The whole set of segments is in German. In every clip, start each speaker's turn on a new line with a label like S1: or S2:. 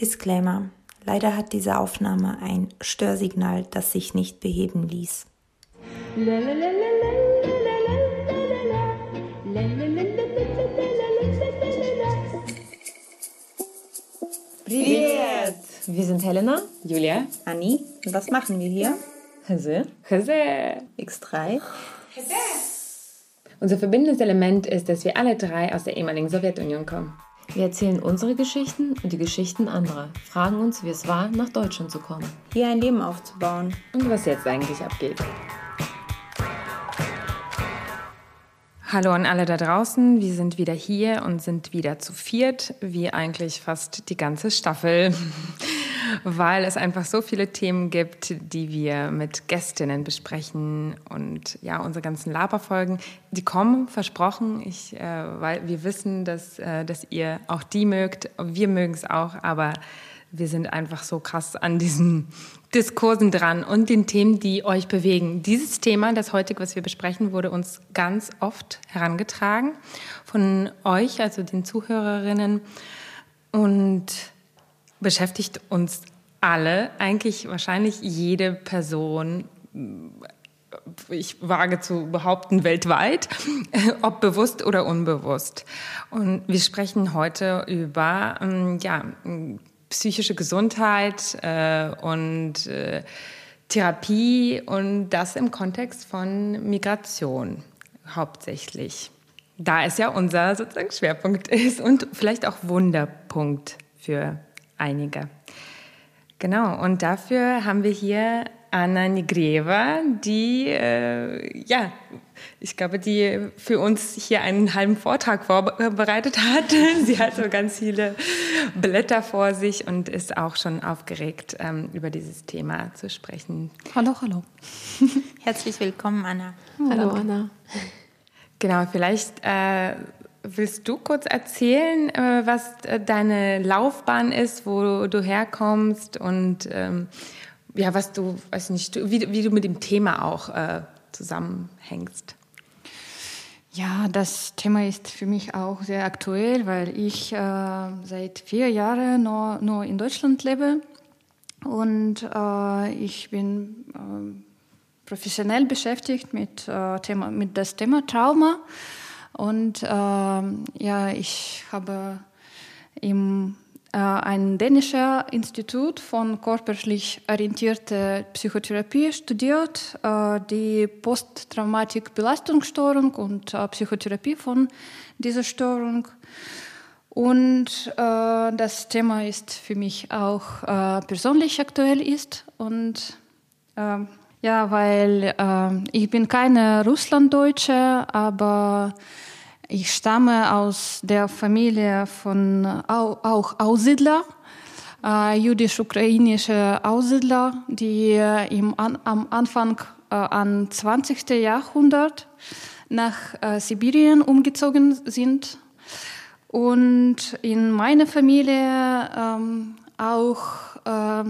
S1: Disclaimer. Leider hat diese Aufnahme ein Störsignal, das sich nicht beheben ließ.
S2: Привет! Wir sind Helena,
S3: Julia,
S1: Anni, und was machen wir hier?
S2: Hese,
S3: Jose.
S1: X3.
S3: Unser verbindendes Element ist, dass wir alle drei aus der ehemaligen Sowjetunion kommen.
S2: Wir erzählen unsere Geschichten und die Geschichten anderer, fragen uns, wie es war, nach Deutschland zu kommen.
S1: Hier ein Leben aufzubauen.
S3: Und was jetzt eigentlich abgeht. Hallo an alle da draußen. Wir sind wieder hier und sind wieder zu viert, wie eigentlich fast die ganze Staffel, weil es einfach so viele Themen gibt, die wir mit Gästinnen besprechen und ja, unsere ganzen Laberfolgen, die kommen, versprochen. Ich, äh, weil wir wissen, dass, äh, dass ihr auch die mögt. Wir mögen es auch, aber wir sind einfach so krass an diesen Diskursen dran und den Themen, die euch bewegen. Dieses Thema, das heutige, was wir besprechen, wurde uns ganz oft herangetragen von euch, also den Zuhörerinnen, und beschäftigt uns alle, eigentlich wahrscheinlich jede Person, ich wage zu behaupten, weltweit, ob bewusst oder unbewusst. Und wir sprechen heute über ähm, ja, psychische Gesundheit äh, und äh, Therapie und das im Kontext von Migration hauptsächlich. Da es ja unser sozusagen Schwerpunkt ist und vielleicht auch Wunderpunkt für einige. Genau, und dafür haben wir hier Anna Nigreva, die, äh, ja, ich glaube, die für uns hier einen halben Vortrag vorbereitet hat. Sie hat so ganz viele Blätter vor sich und ist auch schon aufgeregt, ähm, über dieses Thema zu sprechen.
S2: Hallo, hallo.
S1: Herzlich willkommen, Anna.
S2: Hallo, Anna.
S3: Genau, vielleicht äh, willst du kurz erzählen, äh, was äh, deine Laufbahn ist, wo du herkommst und ähm, ja, was du, weiß nicht, wie, wie du mit dem Thema auch äh, zusammenhängst.
S4: Ja, das Thema ist für mich auch sehr aktuell, weil ich äh, seit vier Jahren nur, nur in Deutschland lebe und äh, ich bin äh, professionell beschäftigt mit, äh, Thema, mit das Thema Trauma und ähm, ja, ich habe im äh, ein dänisches Institut von körperlich orientierter Psychotherapie studiert, äh, die Posttraumatik-Belastungsstörung und äh, Psychotherapie von dieser Störung. Und das Thema ist für mich auch persönlich aktuell ist und ja, weil ich bin keine Russlanddeutsche, aber ich stamme aus der Familie von auch Aussiedler, äh, jüdisch-ukrainische Aussiedler, die äh, im, an, am Anfang äh, am 20. Jahrhundert nach äh, Sibirien umgezogen sind. Und in meiner Familie ähm, auch äh, äh,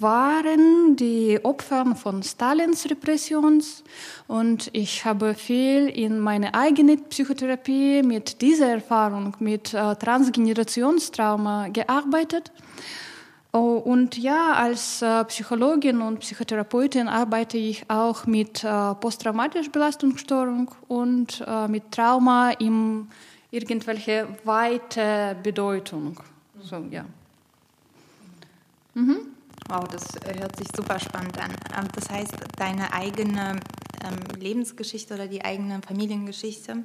S4: waren die Opfer von Stalins Repressions und ich habe viel in meiner eigenen Psychotherapie mit dieser Erfahrung, mit äh, Transgenerationstrauma gearbeitet. Oh, und ja, als äh, Psychologin und Psychotherapeutin arbeite ich auch mit äh, posttraumatischer Belastungsstörung und äh, mit Trauma in irgendwelche weite Bedeutung. So, ja.
S1: Mhm. Wow, das hört sich super spannend an. Ähm, das heißt, deine eigene ähm, Lebensgeschichte oder die eigene Familiengeschichte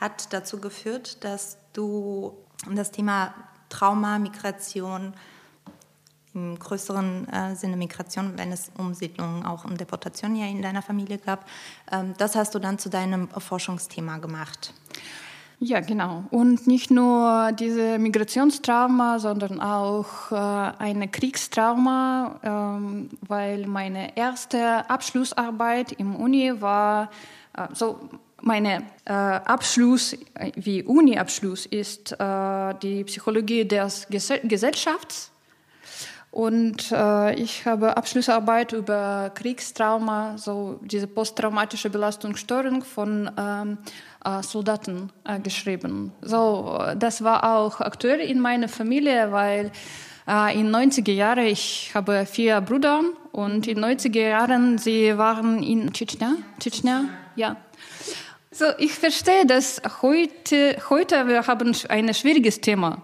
S1: hat dazu geführt, dass du das Thema Trauma, Migration, im größeren äh, Sinne Migration, wenn es Umsiedlungen, auch um Deportation ja in deiner Familie gab, ähm, das hast du dann zu deinem Forschungsthema gemacht.
S4: Ja, genau. Und nicht nur diese Migrationstrauma, sondern auch äh, eine Kriegstrauma, ähm, weil meine erste Abschlussarbeit im Uni war, äh, so meine äh, Abschluss, wie Uni-Abschluss ist äh, die Psychologie des Ges Gesellschafts. Und äh, ich habe Abschlussarbeit über Kriegstrauma, so diese posttraumatische Belastungsstörung von ähm, äh, Soldaten äh, geschrieben. So, das war auch aktuell in meiner Familie, weil äh, in 90er Jahren, ich habe vier Brüder und in 90er Jahren, sie waren in Tschetschenien, Tschetschenien, ja. So, ich verstehe, dass heute, heute wir haben ein schwieriges Thema.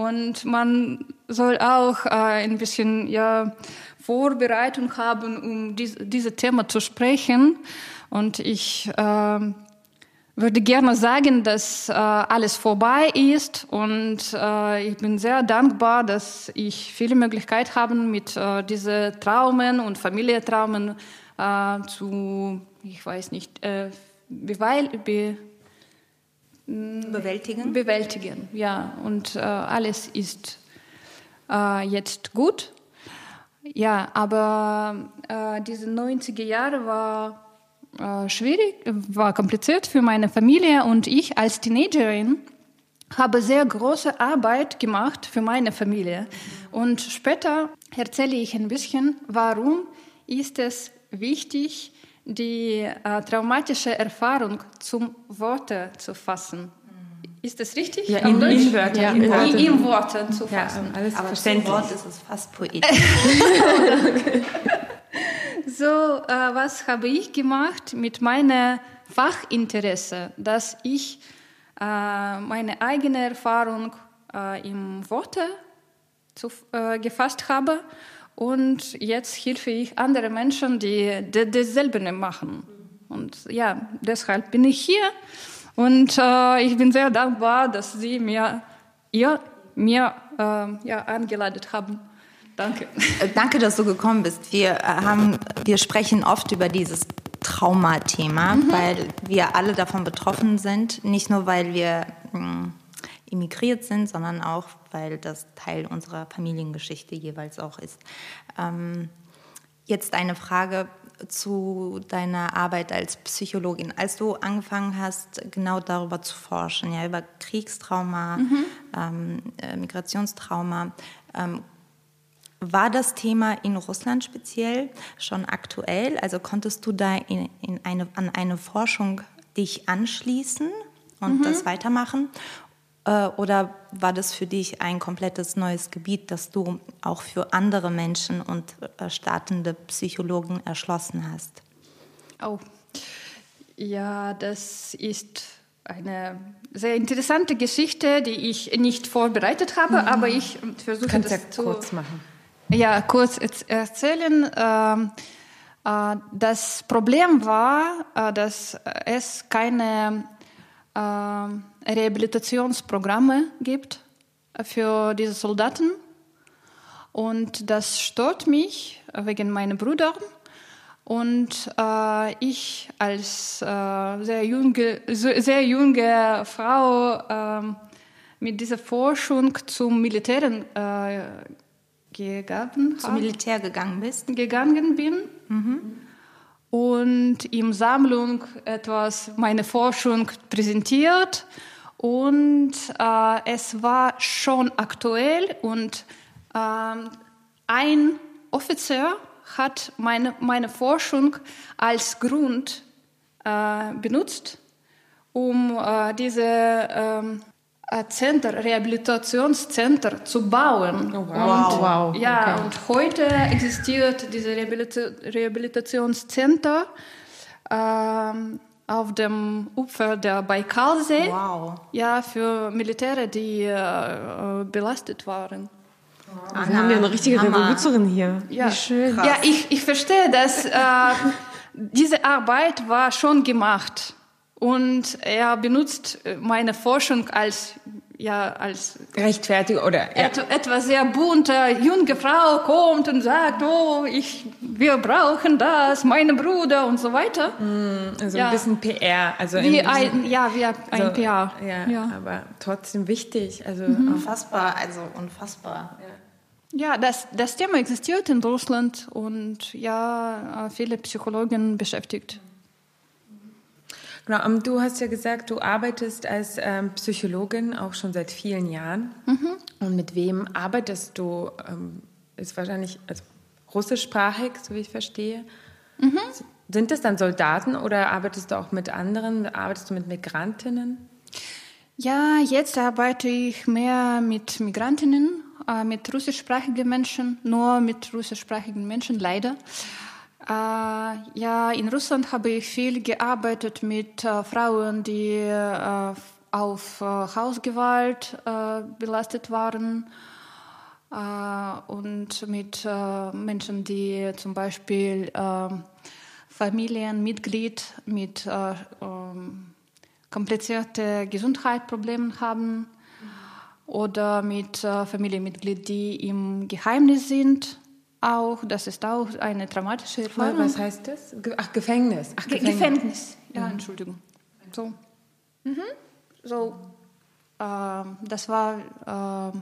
S4: Und man soll auch äh, ein bisschen ja, Vorbereitung haben, um dies, dieses Thema zu sprechen. Und ich äh, würde gerne sagen, dass äh, alles vorbei ist und äh, ich bin sehr dankbar, dass ich viele Möglichkeiten habe, mit äh, diesen Traumen und Familientraumen äh, zu, ich weiß nicht, äh, beweil, be,
S1: bewältigen.
S4: Bewältigen, ja. Und äh, alles ist äh, jetzt gut. Ja, aber äh, diese 90er Jahre war äh, schwierig, war kompliziert für meine Familie und ich als Teenagerin habe sehr große Arbeit gemacht für meine Familie. Und später erzähle ich ein bisschen, warum ist es wichtig, die äh, traumatische Erfahrung zum Worte zu fassen. Ist das richtig?
S3: Ja, in, in Wörtern.
S4: Ja, in, in, in Worten zu fassen.
S1: Ja, alles Aber verständlich. Wort ist es fast poetisch.
S4: so, äh, was habe ich gemacht mit meinem Fachinteresse, dass ich äh, meine eigene Erfahrung äh, in Worte zu, äh, gefasst habe und jetzt helfe ich anderen Menschen, die dasselbe machen. Und ja, deshalb bin ich hier und äh, ich bin sehr dankbar, dass Sie mir, ihr, mir äh, ja, eingeladen haben. Danke.
S1: Äh, danke, dass du gekommen bist. Wir, äh, haben, wir sprechen oft über dieses Traumathema, mhm. weil wir alle davon betroffen sind. Nicht nur, weil wir mh, immigriert sind, sondern auch, weil das Teil unserer Familiengeschichte jeweils auch ist. Ähm, jetzt eine Frage zu deiner Arbeit als Psychologin. Als du angefangen hast, genau darüber zu forschen, ja, über Kriegstrauma, mhm. ähm, äh, Migrationstrauma, ähm, war das Thema in Russland speziell schon aktuell? Also konntest du da in, in eine, an eine Forschung dich anschließen und mhm. das weitermachen? Äh, oder war das für dich ein komplettes neues Gebiet, das du auch für andere Menschen und äh, startende Psychologen erschlossen hast?
S4: Oh, ja, das ist eine sehr interessante Geschichte, die ich nicht vorbereitet habe, mhm. aber ich versuche
S3: Kannst
S4: das
S3: ja zu kurz machen.
S4: Ja, kurz erzählen. Ähm, äh, das Problem war, dass es keine ähm, Rehabilitationsprogramme gibt für diese Soldaten. Und das stört mich wegen meiner Brüder. Und äh, ich als äh, sehr, junge, sehr junge Frau äh, mit dieser Forschung zum Militär äh, gegangen,
S1: zum Militär gegangen bist,
S4: gegangen bin. Mhm und im Sammlung etwas meine Forschung präsentiert. Und äh, es war schon aktuell und äh, ein Offizier hat meine, meine Forschung als Grund äh, benutzt, um äh, diese ähm, Center, Rehabilitationscenter zu bauen.
S3: Oh, wow. Und, wow.
S4: Ja, okay. und heute existiert dieses Rehabilita Rehabilitationscenter ähm, auf dem Ufer der Baikalsee.
S1: Wow.
S4: Ja, für Militäre, die äh, belastet waren.
S3: Wow. Wir haben ja eine richtige Hammer. Revoluzerin hier.
S4: Ja, Wie schön. Ja, ich, ich verstehe, dass äh, diese Arbeit war schon gemacht und er benutzt äh, meine Forschung als ja als
S3: Rechtfertigung oder
S4: ja. et, etwas sehr bunter junge Frau kommt und sagt oh ich wir brauchen das meine Bruder und so weiter
S3: mm, also ja. ein bisschen PR also
S4: wie ein, ja wie ein so, PR
S3: ja, ja, aber trotzdem wichtig also
S1: mhm. unfassbar also unfassbar
S4: ja. ja das das Thema existiert in Russland und ja viele Psychologen beschäftigt
S3: Genau, um, du hast ja gesagt, du arbeitest als ähm, Psychologin auch schon seit vielen Jahren. Mhm. Und mit wem arbeitest du ähm, ist wahrscheinlich also russischsprachig, so wie ich verstehe. Mhm. Sind das dann Soldaten oder arbeitest du auch mit anderen? Arbeitest du mit Migrantinnen?
S4: Ja, jetzt arbeite ich mehr mit Migrantinnen, äh, mit russischsprachigen Menschen, nur mit russischsprachigen Menschen, leider. Äh, ja, in Russland habe ich viel gearbeitet mit äh, Frauen, die äh, auf Hausgewalt belastet waren und mit Menschen, die zum Beispiel Familienmitglied mit ähm, komplizierten Gesundheitsproblemen haben oder mit Familienmitgliedern, die im Geheimnis sind. Auch, das ist auch eine traumatische Erfahrung.
S3: Was heißt das? Ach, Gefängnis. Ach,
S4: Gefängnis. Gefängnis. Ja, mhm. Entschuldigung. So, mhm. so äh, das war äh,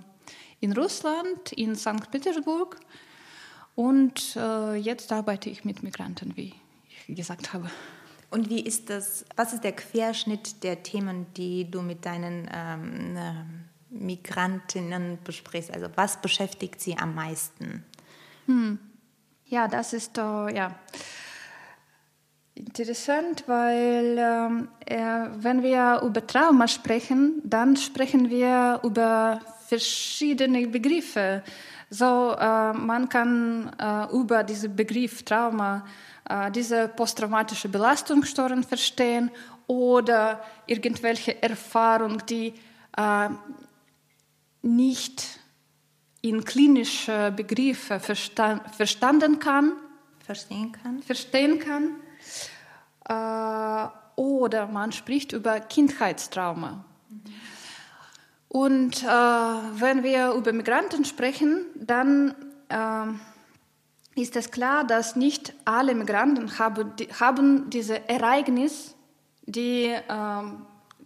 S4: in Russland, in St. Petersburg. Und äh, jetzt arbeite ich mit Migranten, wie ich gesagt habe.
S1: Und wie ist das, was ist der Querschnitt der Themen, die du mit deinen ähm, ähm Migrantinnen besprichst? Also was beschäftigt sie am meisten?
S4: Hm. Ja, das ist äh, ja interessant, weil ähm, äh, wenn wir über Trauma sprechen, dann sprechen wir über verschiedene Begriffe. So, äh, man kann äh, über diesen Begriff Trauma äh, diese posttraumatische Belastungsstörung verstehen oder irgendwelche Erfahrung, die äh, nicht in klinische Begriffe verstand, verstanden kann,
S1: verstehen kann,
S4: verstehen kann. Äh, oder man spricht über Kindheitstrauma. Mhm. Und äh, wenn wir über Migranten sprechen, dann äh, ist es klar, dass nicht alle Migranten haben, die, haben diese Ereignis, die äh,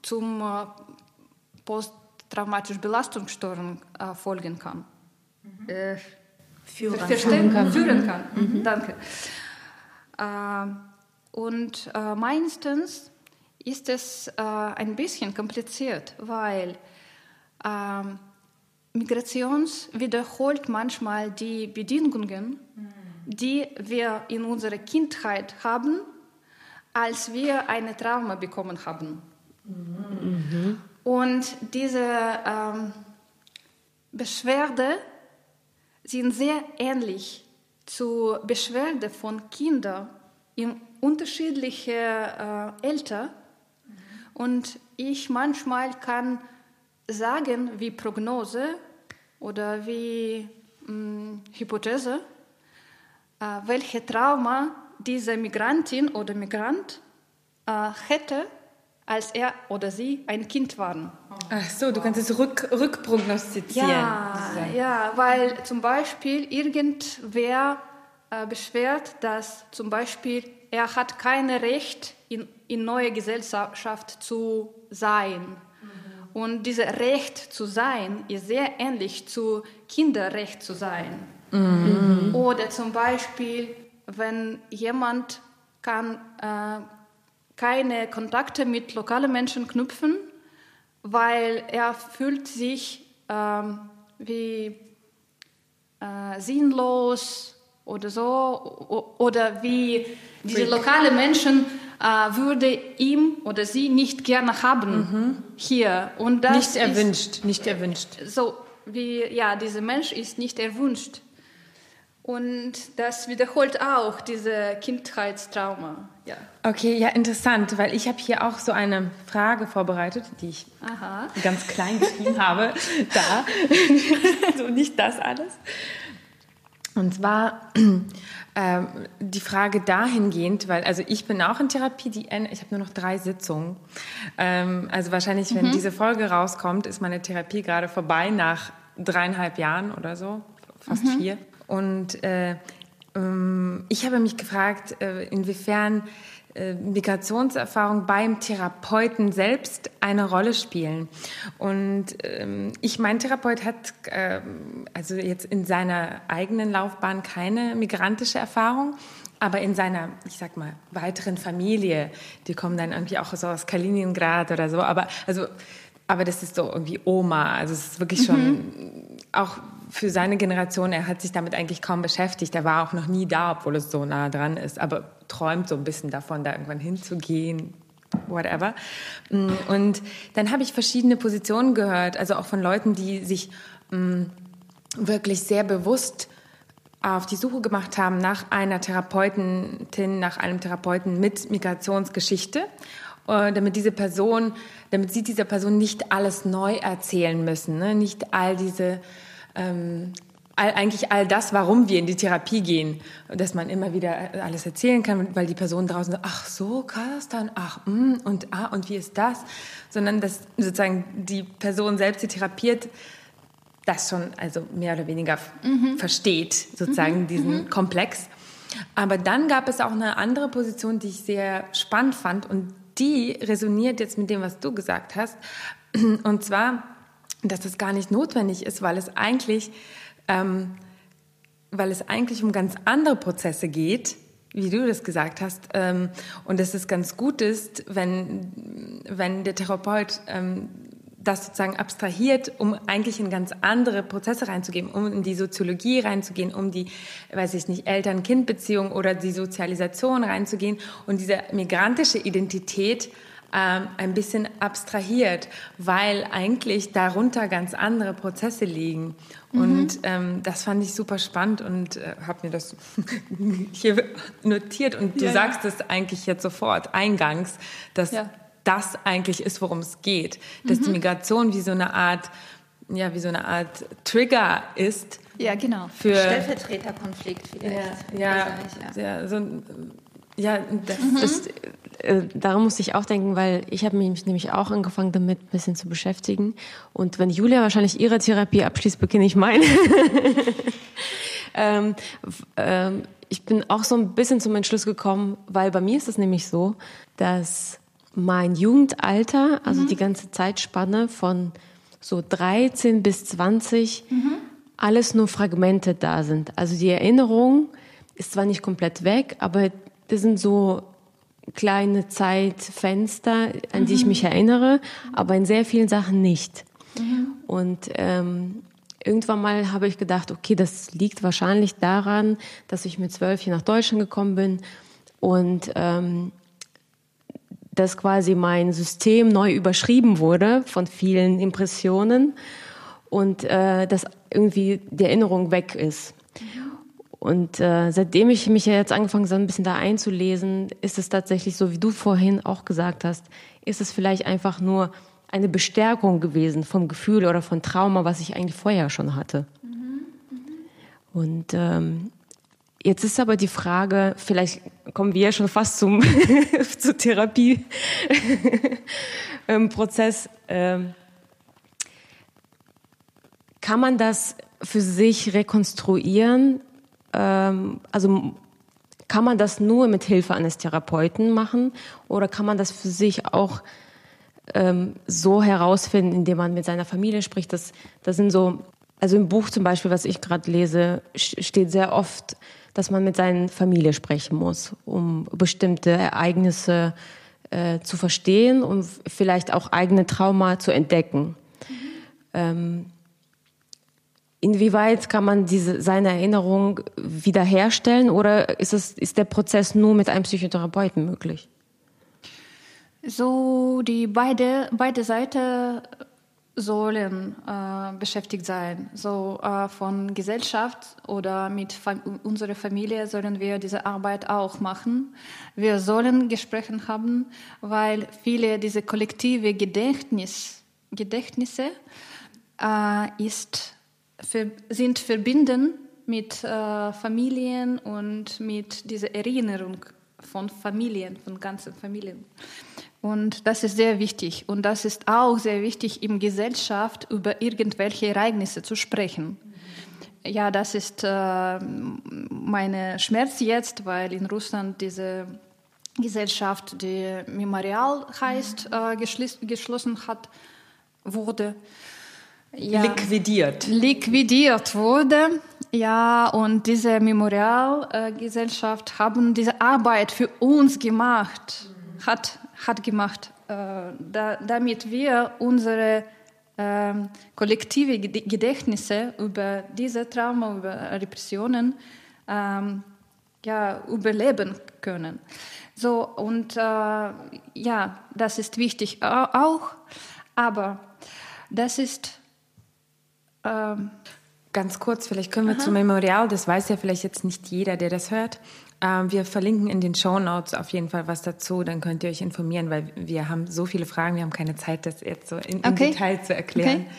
S4: zum äh, posttraumatischen Belastungsstörung äh, folgen kann. Mhm. Äh, führen, verstehen, kann. Führen kann. Mhm. mhm. Danke. Äh, und äh, meistens ist es ein bisschen kompliziert, weil ähm, Migrations wiederholt manchmal die Bedingungen, mhm die wir in unserer Kindheit haben, als wir eine Trauma bekommen haben. Mhm. Und diese ähm, Beschwerde sind sehr ähnlich zu Beschwerde von Kindern in unterschiedliche äh, Alter. Und ich manchmal kann sagen, wie Prognose oder wie mh, mm, Hypothese, äh, welche Trauma diese Migrantin oder Migrant äh, hätte, als er oder sie ein Kind waren.
S3: Ach so, du kannst es rück, rückprognostizieren.
S4: Ja, ja, weil zum Beispiel irgendwer äh, beschwert, dass zum Beispiel er hat kein Recht, in, in neue Gesellschaft zu sein. Mhm. Und dieses Recht zu sein ist sehr ähnlich zu Kinderrecht zu sein. Mhm. Oder zum Beispiel, wenn jemand kann äh, keine Kontakte mit lokalen Menschen knüpfen, weil er fühlt sich ähm, wie äh, sinnlos oder so oder wie diese lokalen Menschen äh, würde ihm oder sie nicht gerne haben mhm. hier
S3: und das nicht erwünscht, ist, nicht erwünscht.
S4: So wie ja, dieser Mensch ist nicht erwünscht. Und das wiederholt auch diese Kindheitstrauma.
S3: Ja. Okay, ja, interessant, weil ich habe hier auch so eine Frage vorbereitet, die ich Aha. ganz klein geschrieben habe. Da, so nicht das alles. Und zwar äh, die Frage dahingehend, weil also ich bin auch in Therapie, die ich habe nur noch drei Sitzungen. Ähm, also wahrscheinlich, wenn mhm. diese Folge rauskommt, ist meine Therapie gerade vorbei nach dreieinhalb Jahren oder so, fast mhm. vier. Und äh, ähm, ich habe mich gefragt, äh, inwiefern äh, Migrationserfahrung beim Therapeuten selbst eine Rolle spielen. Und ähm, ich, mein Therapeut hat äh, also jetzt in seiner eigenen Laufbahn keine migrantische Erfahrung, aber in seiner, ich sag mal, weiteren Familie, die kommen dann irgendwie auch so aus Kaliningrad oder so, aber also aber das ist so irgendwie Oma, also es ist wirklich schon mhm. auch für seine Generation, er hat sich damit eigentlich kaum beschäftigt. Er war auch noch nie da, obwohl es so nah dran ist, aber träumt so ein bisschen davon, da irgendwann hinzugehen, whatever. Mm, und dann habe ich verschiedene Positionen gehört, also auch von Leuten, die sich mm, wirklich sehr bewusst auf die Suche gemacht haben nach einer Therapeutin, nach einem Therapeuten mit Migrationsgeschichte, äh, damit diese Person, damit sie dieser Person nicht alles neu erzählen müssen, ne? nicht all diese ähm, all, eigentlich all das, warum wir in die Therapie gehen, dass man immer wieder alles erzählen kann, weil die Person draußen sagt, ach so, dann, ach, mm, und ah, und wie ist das? Sondern dass sozusagen die Person selbst, die therapiert, das schon also mehr oder weniger mhm. versteht, sozusagen mhm. diesen mhm. Komplex. Aber dann gab es auch eine andere Position, die ich sehr spannend fand und die resoniert jetzt mit dem, was du gesagt hast. Und zwar, dass das gar nicht notwendig ist, weil es eigentlich, ähm, weil es eigentlich um ganz andere Prozesse geht, wie du das gesagt hast, ähm, und dass es ganz gut ist, wenn, wenn der Therapeut ähm, das sozusagen abstrahiert, um eigentlich in ganz andere Prozesse reinzugehen, um in die Soziologie reinzugehen, um die, weiß ich nicht, Eltern-Kind-Beziehung oder die Sozialisation reinzugehen und diese migrantische Identität ähm, ein bisschen abstrahiert, weil eigentlich darunter ganz andere Prozesse liegen. Mhm. Und ähm, das fand ich super spannend und äh, habe mir das hier notiert. Und du ja, sagst es eigentlich jetzt sofort eingangs, dass ja das eigentlich ist, worum es geht. Dass mhm. die Migration wie so eine Art, ja, wie so eine Art Trigger ist.
S1: Ja, genau. Für Stellvertreterkonflikt vielleicht.
S3: Ja, ja, ja, so, ja das,
S2: mhm. das äh, daran musste ich auch denken, weil ich habe mich nämlich auch angefangen damit ein bisschen zu beschäftigen. Und wenn Julia wahrscheinlich ihre Therapie abschließt, beginne ich meine. ähm, ähm, ich bin auch so ein bisschen zum Entschluss gekommen, weil bei mir ist es nämlich so, dass mein Jugendalter, also mhm. die ganze Zeitspanne von so 13 bis 20, mhm. alles nur Fragmente da sind. Also die Erinnerung ist zwar nicht komplett weg, aber das sind so kleine Zeitfenster, an die ich mhm. mich erinnere, aber in sehr vielen Sachen nicht. Mhm. Und ähm, irgendwann mal habe ich gedacht, okay, das liegt wahrscheinlich daran, dass ich mit zwölf hier nach Deutschland gekommen bin und ähm, dass quasi mein System neu überschrieben wurde von vielen Impressionen und äh, dass irgendwie die Erinnerung weg ist. Und äh, seitdem ich mich ja jetzt angefangen habe, ein bisschen da einzulesen, ist es tatsächlich so, wie du vorhin auch gesagt hast, ist es vielleicht einfach nur eine Bestärkung gewesen vom Gefühl oder von Trauma, was ich eigentlich vorher schon hatte. Mhm. Und ähm, Jetzt ist aber die Frage, vielleicht kommen wir ja schon fast zum zur Therapieprozess. ähm, kann man das für sich rekonstruieren? Ähm, also kann man das nur mit Hilfe eines Therapeuten machen oder kann man das für sich auch ähm, so herausfinden, indem man mit seiner Familie spricht? Das, das sind so, also im Buch zum Beispiel, was ich gerade lese, steht sehr oft dass man mit seiner Familie sprechen muss, um bestimmte Ereignisse äh, zu verstehen und vielleicht auch eigene Trauma zu entdecken. Mhm. Ähm, inwieweit kann man diese, seine Erinnerung wiederherstellen oder ist, es, ist der Prozess nur mit einem Psychotherapeuten möglich?
S4: So, die beide, beide Seiten sollen äh, beschäftigt sein. So äh, von Gesellschaft oder mit Fam unserer Familie sollen wir diese Arbeit auch machen. Wir sollen Gespräche haben, weil viele diese kollektive Gedächtnis, Gedächtnisse äh, ist, sind verbinden mit äh, Familien und mit dieser Erinnerung von Familien, von ganzen Familien. Und das ist sehr wichtig. Und das ist auch sehr wichtig, in Gesellschaft über irgendwelche Ereignisse zu sprechen. Ja, das ist äh, mein Schmerz jetzt, weil in Russland diese Gesellschaft, die Memorial heißt, äh, geschlossen hat, wurde.
S3: Ja, liquidiert.
S4: Liquidiert wurde. Ja, und diese Memorialgesellschaft äh, haben diese Arbeit für uns gemacht, hat hat gemacht, äh, da, damit wir unsere ähm, kollektive Gedächtnisse über diese Trauma, über Repressionen ähm, ja, überleben können. So, und äh, ja, das ist wichtig auch, aber das ist.
S3: Ähm, Ganz kurz, vielleicht können wir Aha. zum Memorial, das weiß ja vielleicht jetzt nicht jeder, der das hört. Ähm, wir verlinken in den Show Notes auf jeden Fall was dazu, dann könnt ihr euch informieren, weil wir haben so viele Fragen, wir haben keine Zeit, das jetzt so in, okay. im Detail zu erklären. Okay.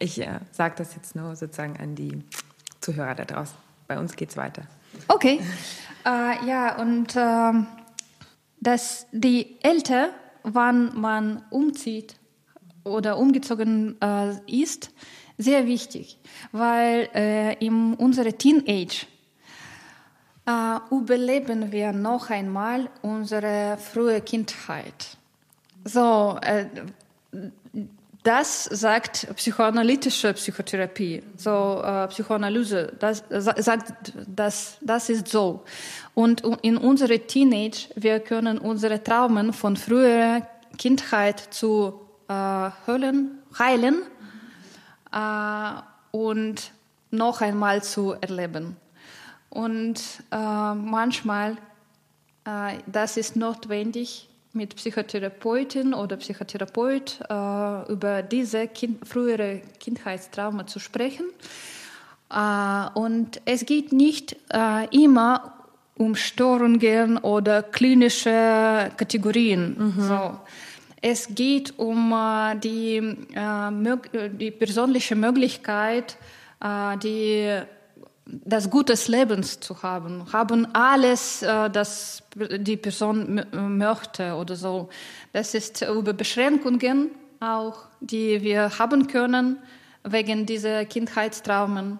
S3: Ich äh, sage das jetzt nur sozusagen an die Zuhörer da draußen. Bei uns geht es weiter.
S4: Okay. Äh, ja, und äh, dass die älter, wann man umzieht oder umgezogen äh, ist, sehr wichtig, weil äh, in unserer Teenage äh, überleben wir noch einmal unsere frühe Kindheit. So, äh, das sagt psychoanalytische Psychotherapie, so äh, Psychoanalyse, das sagt, das, das ist so. Und in unserer Teenage, wir können unsere Traumen von früherer Kindheit zu äh, hören, heilen äh, und noch einmal zu erleben. Und äh, manchmal, äh, das ist notwendig, mit Psychotherapeutin oder Psychotherapeut äh, über diese kind, frühere Kindheitstrauma zu sprechen. Äh, und es geht nicht äh, immer um Störungen oder klinische Kategorien. Mhm. So. Es geht um äh, die, äh, die persönliche Möglichkeit, äh, die das gutes Lebens zu haben, haben alles, äh, das die Person möchte oder so. Das ist über Beschränkungen auch, die wir haben können wegen dieser Kindheitstraumen.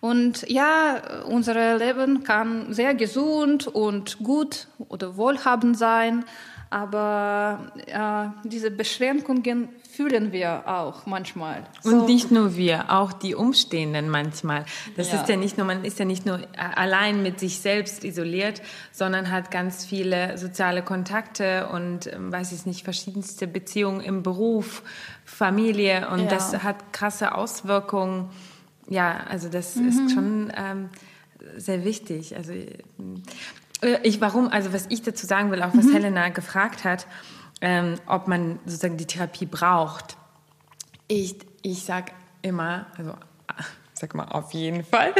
S4: Und ja, unser Leben kann sehr gesund und gut oder wohlhabend sein, aber äh, diese Beschränkungen fühlen wir auch manchmal.
S3: Und so. nicht nur wir, auch die Umstehenden manchmal. Das ja. ist ja nicht nur, man ist ja nicht nur allein mit sich selbst isoliert, sondern hat ganz viele soziale Kontakte und, ähm, weiß ich nicht, verschiedenste Beziehungen im Beruf, Familie und ja. das hat krasse Auswirkungen. Ja, also das mhm. ist schon ähm, sehr wichtig. Also äh, ich, warum, also was ich dazu sagen will, auch was mhm. Helena gefragt hat, ähm, ob man sozusagen die Therapie braucht. Ich, ich sage immer, also sag mal auf jeden Fall,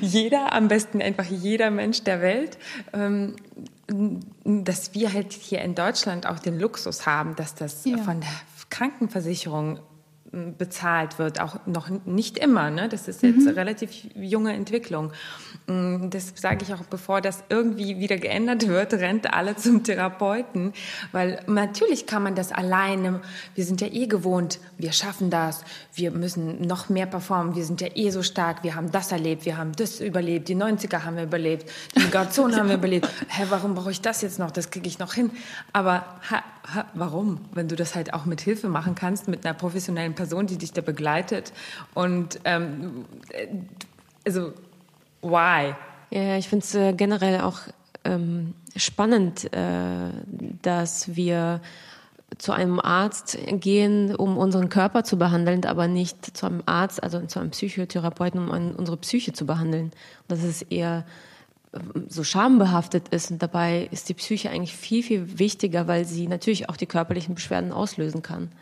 S3: jeder, am besten einfach jeder Mensch der Welt, ähm, dass wir halt hier in Deutschland auch den Luxus haben, dass das ja. von der Krankenversicherung bezahlt wird, auch noch nicht immer. Ne? Das ist jetzt mhm. relativ junge Entwicklung. Mm, das sage ich auch, bevor das irgendwie wieder geändert wird, rennt alle zum Therapeuten, weil natürlich kann man das alleine. Wir sind ja eh gewohnt, wir schaffen das, wir müssen noch mehr performen, wir sind ja eh so stark, wir haben das erlebt, wir haben das überlebt, die 90er haben wir überlebt, die Migration haben wir überlebt. Hä, warum brauche ich das jetzt noch? Das kriege ich noch hin. Aber ha, warum? Wenn du das halt auch mit Hilfe machen kannst, mit einer professionellen Person, die dich da begleitet und ähm, äh, also why?
S2: Ja, ich finde es äh, generell auch ähm, spannend, äh, dass wir zu einem Arzt gehen, um unseren Körper zu behandeln, aber nicht zu einem Arzt, also zu einem Psychotherapeuten, um unsere Psyche zu behandeln. Dass es eher so schambehaftet ist. Und dabei ist die Psyche eigentlich viel, viel wichtiger, weil sie natürlich auch die körperlichen Beschwerden auslösen kann.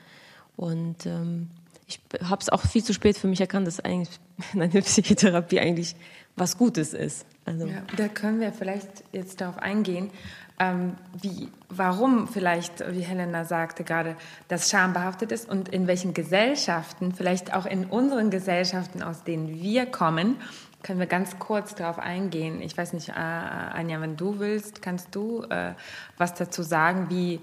S2: Und ähm, ich habe es auch viel zu spät für mich erkannt, dass eigentlich eine Psychotherapie eigentlich was Gutes ist.
S3: Also. Ja, da können wir vielleicht jetzt darauf eingehen, ähm, wie, warum vielleicht, wie Helena sagte gerade, das schambehaftet ist und in welchen Gesellschaften, vielleicht auch in unseren Gesellschaften, aus denen wir kommen, können wir ganz kurz darauf eingehen. Ich weiß nicht, äh, Anja, wenn du willst, kannst du äh, was dazu sagen, wie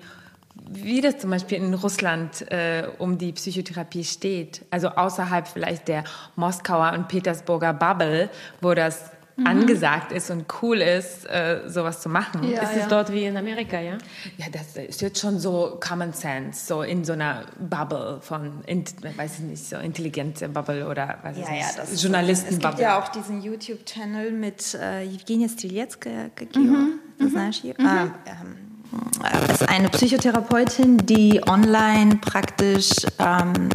S3: wie das zum Beispiel in Russland äh, um die Psychotherapie steht. Also außerhalb vielleicht der Moskauer und Petersburger Bubble, wo das mhm. angesagt ist und cool ist, äh, sowas zu machen.
S2: Ja, ist es ja. dort wie in Amerika, ja?
S3: Ja, das ist jetzt schon so Common Sense, so in so einer Bubble von, in, weiß ich nicht, so intelligente Bubble oder was ja, ja, das Journalisten-Bubble.
S1: Es gibt ja auch diesen YouTube-Channel mit äh, Evgenia Streletsky, mhm. das mhm. mhm. Ähm, ähm, ist eine Psychotherapeutin, die online praktisch ähm,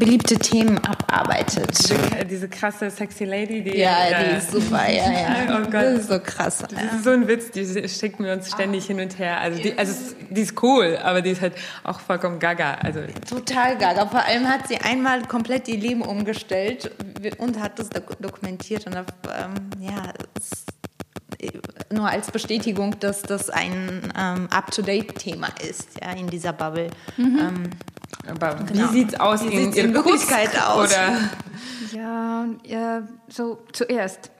S1: beliebte Themen abarbeitet.
S3: Diese, diese krasse sexy Lady, die
S1: ja, die ist super, ja, ja.
S3: Oh Gott.
S1: Das ist so krass.
S3: Das
S1: ja.
S3: ist so ein Witz, die schickt mir uns ständig hin und her. Also, die, also die ist cool, aber die ist halt auch vollkommen gaga. Also
S1: Total gaga. Vor allem hat sie einmal komplett ihr Leben umgestellt und hat das dok- dokumentiert. Und ähm, ja, nur als Bestätigung, dass das ein ähm, Up-to-Date-Thema ist, ja, in dieser Bubble. Ähm,
S3: aber
S1: Genau.
S3: wie sieht's aus
S1: Wie
S3: in
S1: in Wirklichkeit aus?
S3: Oder
S4: Ja, äh, so zuerst.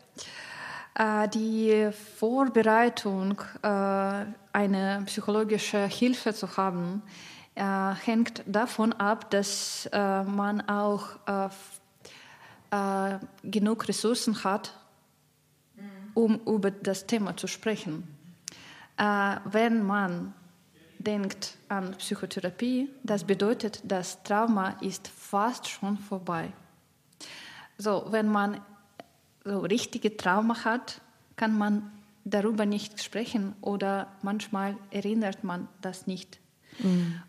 S4: Äh, die Vorbereitung, äh, eine psychologische Hilfe zu haben, äh, hängt davon ab, dass man auch genug Ressourcen hat, um über das Thema zu sprechen. Wenn man denkt an Psychotherapie, das bedeutet, das Trauma ist fast schon vorbei. So, wenn man so richtige Trauma hat, kann man darüber nicht sprechen oder manchmal erinnert man das nicht.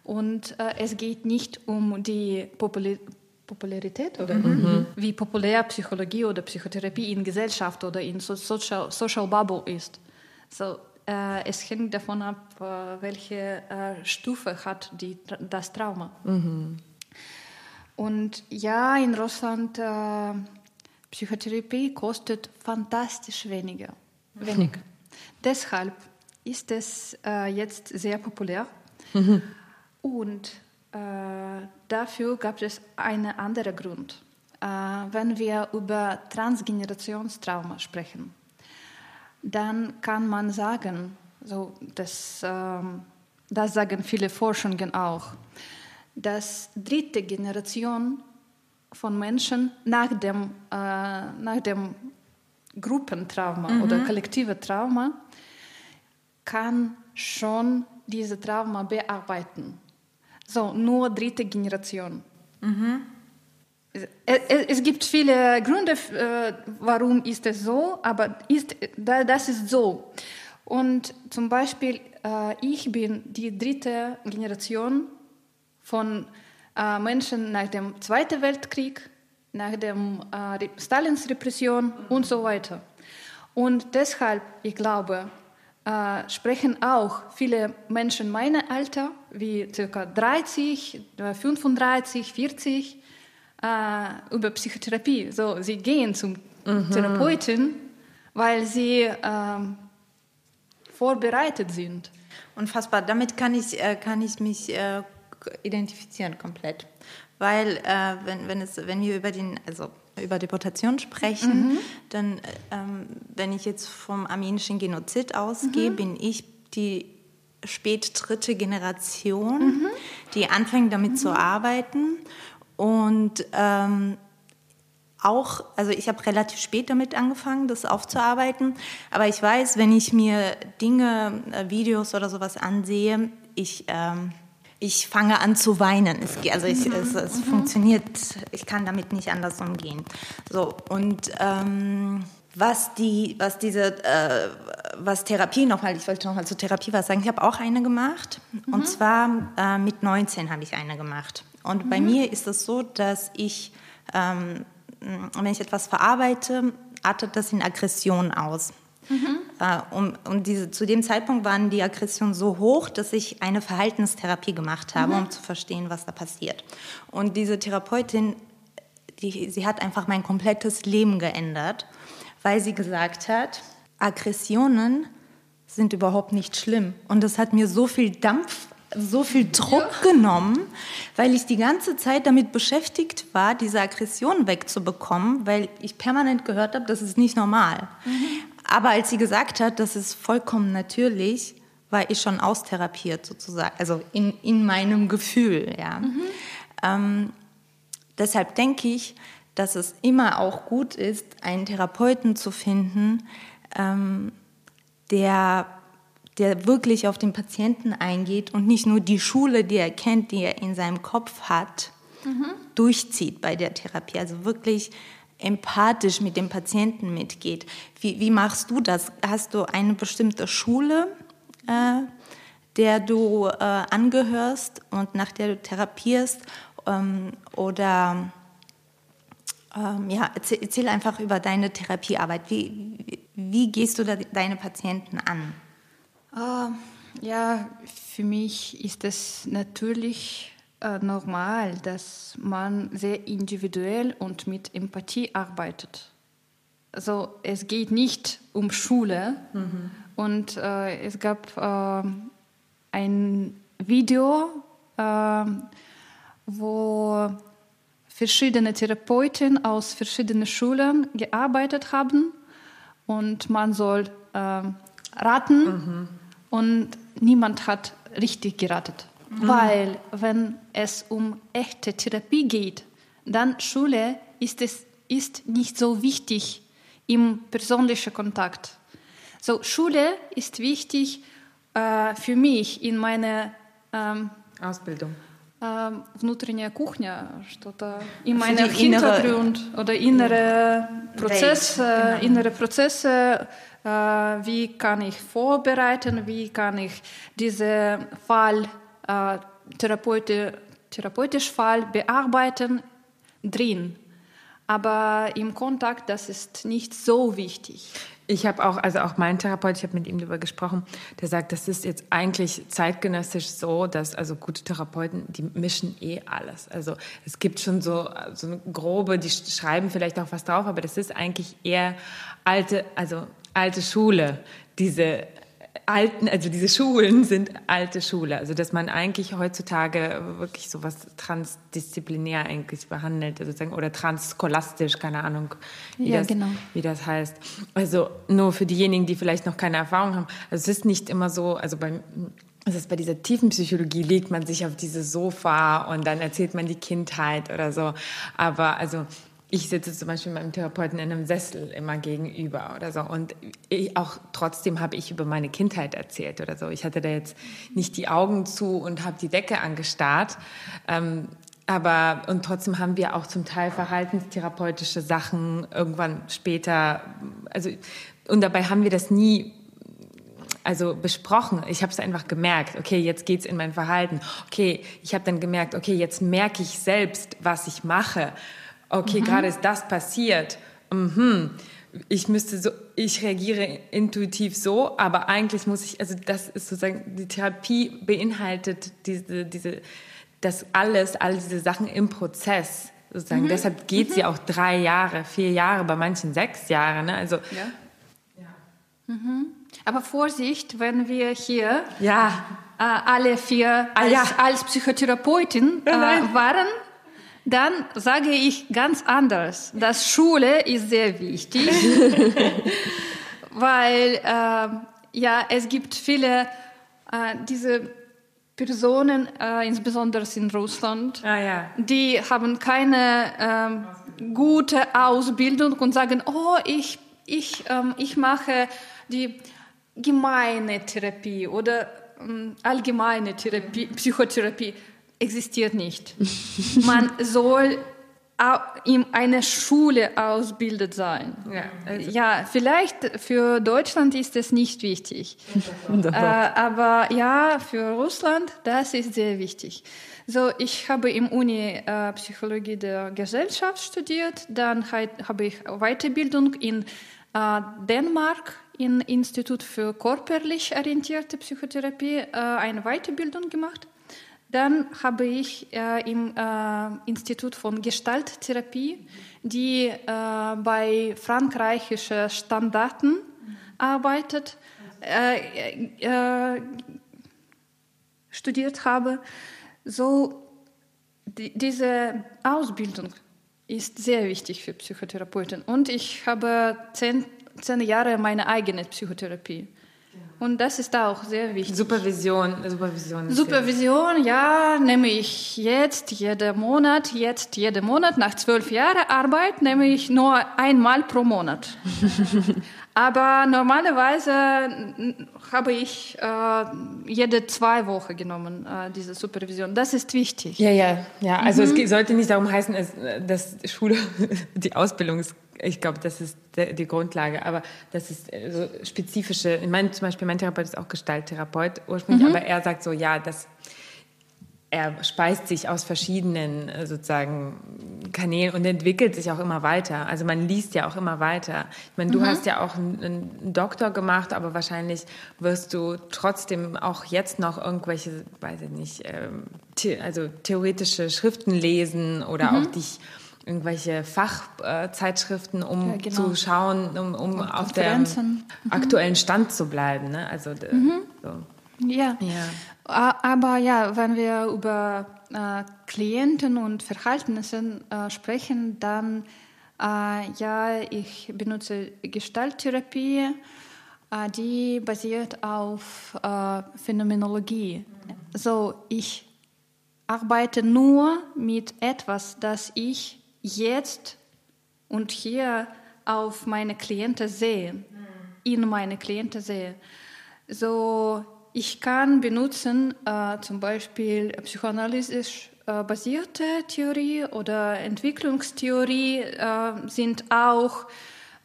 S4: Und äh, es geht nicht um die Popula Popularität oder wie populär Psychologie oder Psychotherapie in Gesellschaft oder in so Social, Social Bubble ist. So, äh, es hängt davon ab, äh, welche äh, Stufe hat die, das Trauma. Und ja, in Russland äh, Psychotherapie kostet fantastisch weniger. Wenig. Deshalb ist es äh, jetzt sehr populär. Und äh, dafür gab es einen anderen Grund. Wenn wir über Transgenerationstrauma sprechen, dann kann man sagen, so, das, ähm, das sagen viele Forschungen auch, dass dritte Generation von Menschen nach dem, äh, nach dem Gruppentrauma oder kollektive Trauma kann schon diese Trauma bearbeiten. So, nur dritte Generation. Es, es, gibt viele Gründe, äh, warum ist es so, aber ist, da- das ist so. Und zum Beispiel, äh, ich bin die dritte Generation von äh, Menschen nach dem Zweiten Weltkrieg, nach dem Stalins Repression und so weiter. Und deshalb, ich glaube, sprechen auch viele Menschen meiner Alter, wie ca. 30, äh, 35, 40, äh, über Psychotherapie. So, sie gehen zum Therapeuten, weil sie ähm, vorbereitet sind.
S1: Unfassbar. Damit kann ich, äh, kann ich mich äh, identifizieren komplett. Weil äh, wenn, wenn, es, wenn wir über, den, also über Deportation sprechen, dann, äh, ähm, wenn ich jetzt vom armenischen Genozid ausgehe, bin ich die spät dritte Generation, die anfängt damit zu arbeiten. Und ähm, auch, also ich habe relativ spät damit angefangen, das aufzuarbeiten. Aber ich weiß, wenn ich mir Dinge, äh, Videos oder sowas ansehe, ich, ähm, ich fange an zu weinen. Es, also ich, es, es funktioniert, ich kann damit nicht anders umgehen. So, und ähm, was, die, was diese, äh, was Therapie nochmal, ich wollte nochmal zur Therapie was sagen, ich habe auch eine gemacht. Und zwar äh, mit 19 habe ich eine gemacht. Und bei mir ist es so, dass ich ähm, wenn ich etwas verarbeite, artet das in Aggression aus. Äh, um, und diese, zu dem Zeitpunkt waren die Aggressionen so hoch, dass ich eine Verhaltenstherapie gemacht habe, um zu verstehen, was da passiert. Und diese Therapeutin, die, sie hat einfach mein komplettes Leben geändert, weil sie gesagt hat, Aggressionen sind überhaupt nicht schlimm. Und das hat mir so viel Dampf, so viel Druck genommen, weil ich die ganze Zeit damit beschäftigt war, diese Aggression wegzubekommen, weil ich permanent gehört habe, das ist nicht normal. Aber als sie gesagt hat, das ist vollkommen natürlich, war ich schon austherapiert sozusagen, also in, in meinem Gefühl. Ja. Ähm, deshalb denke ich, dass es immer auch gut ist, einen Therapeuten zu finden, ähm, der, der wirklich auf den Patienten eingeht und nicht nur die Schule, die er kennt, die er in seinem Kopf hat, durchzieht bei der Therapie. Also wirklich empathisch mit dem Patienten mitgeht. Wie, wie machst du das? Hast du eine bestimmte Schule, äh, der du äh, angehörst und nach der du therapierst? Ähm, oder ähm, ja, erzähl, erzähl, einfach über deine Therapiearbeit. Wie, wie, wie gehst du deine Patienten an?
S4: Uh, ja, für mich ist es natürlich äh, normal, dass man sehr individuell und mit Empathie arbeitet. Also es geht nicht um Schule mhm. und äh, es gab äh, ein Video, wo verschiedene Therapeuten aus verschiedenen Schulen gearbeitet haben und man soll raten mhm und niemand hat richtig geratet. Mhm. Weil wenn es um echte Therapie geht, dann Schule ist es ist nicht so wichtig im persönlichen Kontakt. So Schule ist wichtig äh, für mich in meiner
S3: ähm, Ausbildung.
S4: Ähm, внутренняя кухня, что-то in meinem Hintergrund oder innere Prozesse, genau. innere Prozesse, äh, wie kann ich vorbereiten, wie kann ich diesen Fall, äh, therapeutisch, therapeutisch Fall bearbeiten drin. Aber im Kontakt, das ist nicht so wichtig.
S3: Ich habe auch, also auch mein Therapeut, ich habe mit ihm darüber gesprochen, der sagt, das ist jetzt eigentlich zeitgenössisch so, dass also gute Therapeuten, die mischen eh alles. Also es gibt schon so, so eine grobe, die schreiben vielleicht auch was drauf, aber das ist eigentlich eher alte, also alte Schule, diese alten, also diese Schulen sind alte Schule. Also dass man eigentlich heutzutage wirklich so was transdisziplinär eigentlich behandelt, also sozusagen, oder transscholastisch, keine Ahnung, wie, ja, das, genau. wie das heißt. Also nur für diejenigen, die vielleicht noch keine Erfahrung haben. Also es ist nicht immer so, also beim es ist bei dieser tiefen Psychologie legt man sich auf dieses Sofa und dann erzählt man die Kindheit oder so. Aber also ich sitze zum Beispiel meinem Therapeuten in einem Sessel immer gegenüber oder so. Und ich, auch trotzdem habe ich über meine Kindheit erzählt oder so. Ich hatte da jetzt nicht die Augen zu und habe die Decke angestarrt. Ähm, aber, und trotzdem haben wir auch zum Teil verhaltenstherapeutische Sachen irgendwann später, also, und dabei haben wir das nie also besprochen. Ich habe es einfach gemerkt. Okay, jetzt geht's in mein Verhalten. Okay, ich habe dann gemerkt. Okay, jetzt merke ich selbst, was ich mache okay, mhm. gerade ist das passiert. Mhm. Ich müsste so, ich reagiere intuitiv so, aber eigentlich muss ich, also das ist sozusagen, die Therapie beinhaltet diese, diese, das alles, all diese Sachen im Prozess. Sozusagen. Mhm. Deshalb geht mhm. sie auch drei Jahre, vier Jahre, bei manchen sechs Jahre. Ne? Also, ja.
S4: ja. Mhm. Aber Vorsicht, wenn wir hier ja. Äh, alle vier ah, als, ja. als Psychotherapeutin äh, waren, dann sage ich ganz anders, dass Schule ist sehr wichtig, weil äh, ja es gibt viele äh, diese Personen, äh, insbesondere in Russland, ah, ja. die haben keine äh, gute Ausbildung und sagen, oh ich ich ähm, ich mache die gemeine Therapie oder ähm, allgemeine Therapie, Psychotherapie existiert nicht. Man soll in einer Schule ausgebildet sein. Ja, also. ja, vielleicht für Deutschland ist es nicht wichtig. äh, aber ja, für Russland, das ist sehr wichtig. So, ich habe im Uni äh, Psychologie der Gesellschaft studiert, dann habe ich Weiterbildung in äh, Dänemark im Institut für körperlich orientierte Psychotherapie äh, eine Weiterbildung gemacht. Dann habe ich äh, im äh, Institut von Gestalttherapie, die äh, bei frankreichischen Standarten arbeitet, äh, äh, studiert habe. So, die, diese Ausbildung ist sehr wichtig für Psychotherapeuten. Und ich habe zehn, zehn Jahre meine eigene Psychotherapie und das ist auch sehr wichtig.
S3: Supervision, Supervision.
S4: Supervision, ja, nehme ich jetzt jeden Monat, jetzt jeden Monat, nach zwölf Jahren Arbeit nehme ich nur einmal pro Monat. Aber normalerweise habe ich äh, jede zwei Wochen genommen, äh, diese Supervision. Das ist wichtig.
S3: Ja, ja, ja. Also mhm. es sollte nicht darum heißen, dass Schule, die Ausbildung ist ich glaube, das ist die Grundlage. Aber das ist äh, so spezifische. Ich meine, zum Beispiel mein Therapeut ist auch Gestalttherapeut ursprünglich, mhm. aber er sagt so, ja, das er speist sich aus verschiedenen äh, sozusagen Kanälen und entwickelt sich auch immer weiter. Also man liest ja auch immer weiter. Ich meine, du mhm. hast ja auch einen, Doktor gemacht, aber wahrscheinlich wirst du trotzdem auch jetzt noch irgendwelche, weiß ich nicht, ähm, also theoretische Schriften lesen oder mhm. auch dich irgendwelche Fachzeitschriften, um ja, genau. zu schauen, um, um auf dem mhm. aktuellen Stand zu bleiben. Ne? Also mhm. so.
S4: Ja. ja. Aber ja, wenn wir über äh, Klienten und Verhaltnisse äh, sprechen, dann äh, ja, ich benutze Gestalttherapie, äh, die basiert auf äh, Phänomenologie. So, ich arbeite nur mit etwas, das ich jetzt und hier auf meine Klienten sehe, in meine Klienten sehe. So, ich kann benutzen äh, zum Beispiel psychoanalytisch äh, basierte Theorie oder Entwicklungstheorie äh, sind auch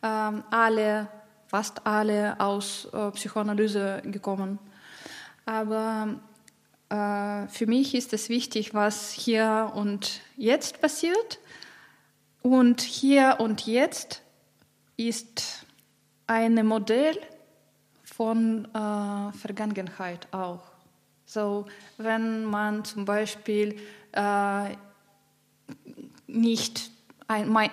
S4: ähm, alle, fast alle aus äh, Psychoanalyse gekommen. Aber äh, für mich ist es wichtig, was hier und jetzt passiert. Und hier und jetzt ist ein Modell, von äh, Vergangenheit auch. So, wenn man zum Beispiel äh, nicht ein, mein,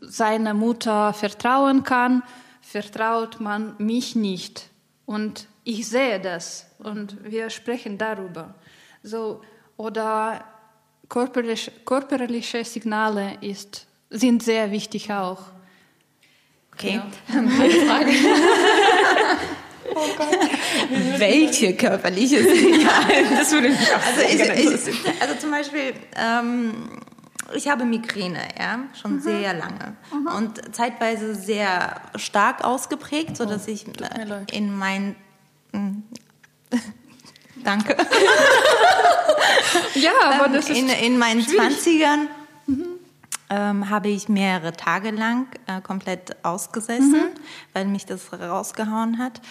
S4: seiner Mutter vertrauen kann, vertraut man mich nicht. Und ich sehe das und wir sprechen darüber. So, oder körperliche, körperliche Signale ist, sind sehr wichtig auch.
S1: Okay. Frage. Oh Welche körperliche Signale? Das würde mich auch also, ich, ich, also zum Beispiel, ähm, ich habe Migräne, ja, schon mhm. sehr lange mhm. und zeitweise sehr stark ausgeprägt, so dass oh, ich äh, in mein hm, Danke. ja, aber das ist in, in meinen Zwanzigern mhm ähm, habe ich mehrere Tage lang äh, komplett ausgesessen, mhm. weil mich das rausgehauen hat.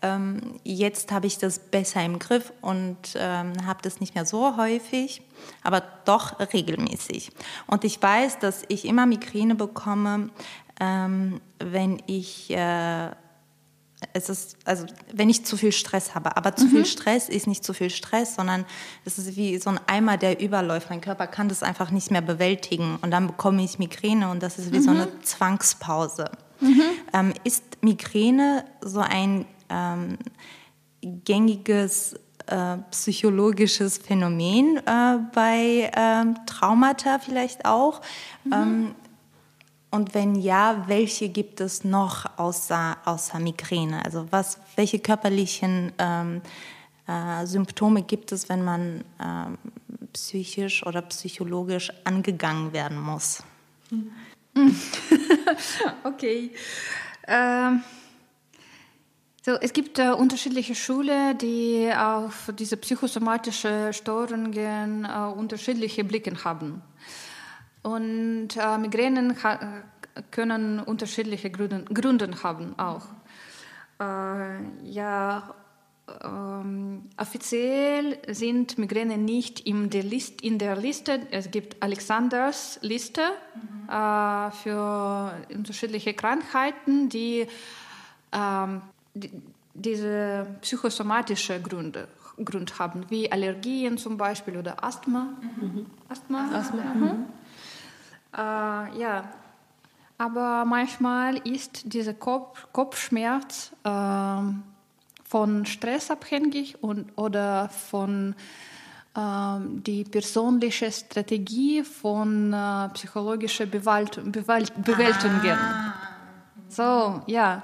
S1: Ähm, jetzt habe ich das besser im Griff und ähm, habe das nicht mehr so häufig, aber doch regelmäßig. Und ich weiß, dass ich immer Migräne bekomme, ähm, wenn ich äh, es ist, also wenn ich zu viel Stress habe. Aber zu mhm. viel Stress ist nicht zu viel Stress, sondern es ist wie so ein Eimer, der überläuft. Mein Körper kann das einfach nicht mehr bewältigen. Und dann bekomme ich Migräne und das ist wie mhm. so eine mhm. Zwangspause. Mhm. Ähm, ist Migräne so ein ähm, gängiges äh, psychologisches Phänomen äh, bei äh, Traumata vielleicht auch? Mhm. Ähm, und wenn ja, welche gibt es noch außer, außer Migräne? Also was, welche körperlichen ähm, äh, Symptome gibt es, wenn man ähm, psychisch oder psychologisch angegangen werden muss?
S4: okay. Ähm, so, es gibt äh, unterschiedliche Schulen, die auf diese psychosomatische Störungen äh, unterschiedliche Blicke haben. Und äh, Migränen können unterschiedliche Gründe, Gründe haben auch. Äh, ja, ähm, offiziell sind Migräne nicht in der, List, in der Liste. Es gibt Alexanders Liste mhm. äh, für unterschiedliche Krankheiten, die, ähm, die diese psychosomatische Gründe, Grund haben, wie Allergien zum Beispiel oder Asthma. Mhm. Asthma. Asthma. Mhm. Äh, ja, aber manchmal ist dieser Kopf, Kopfschmerz äh, von Stress abhängig und, oder von äh, die persönliche Strategie von äh, psychologischer Bewalt, Bewalt, Bewältigung. Ah. So, ja.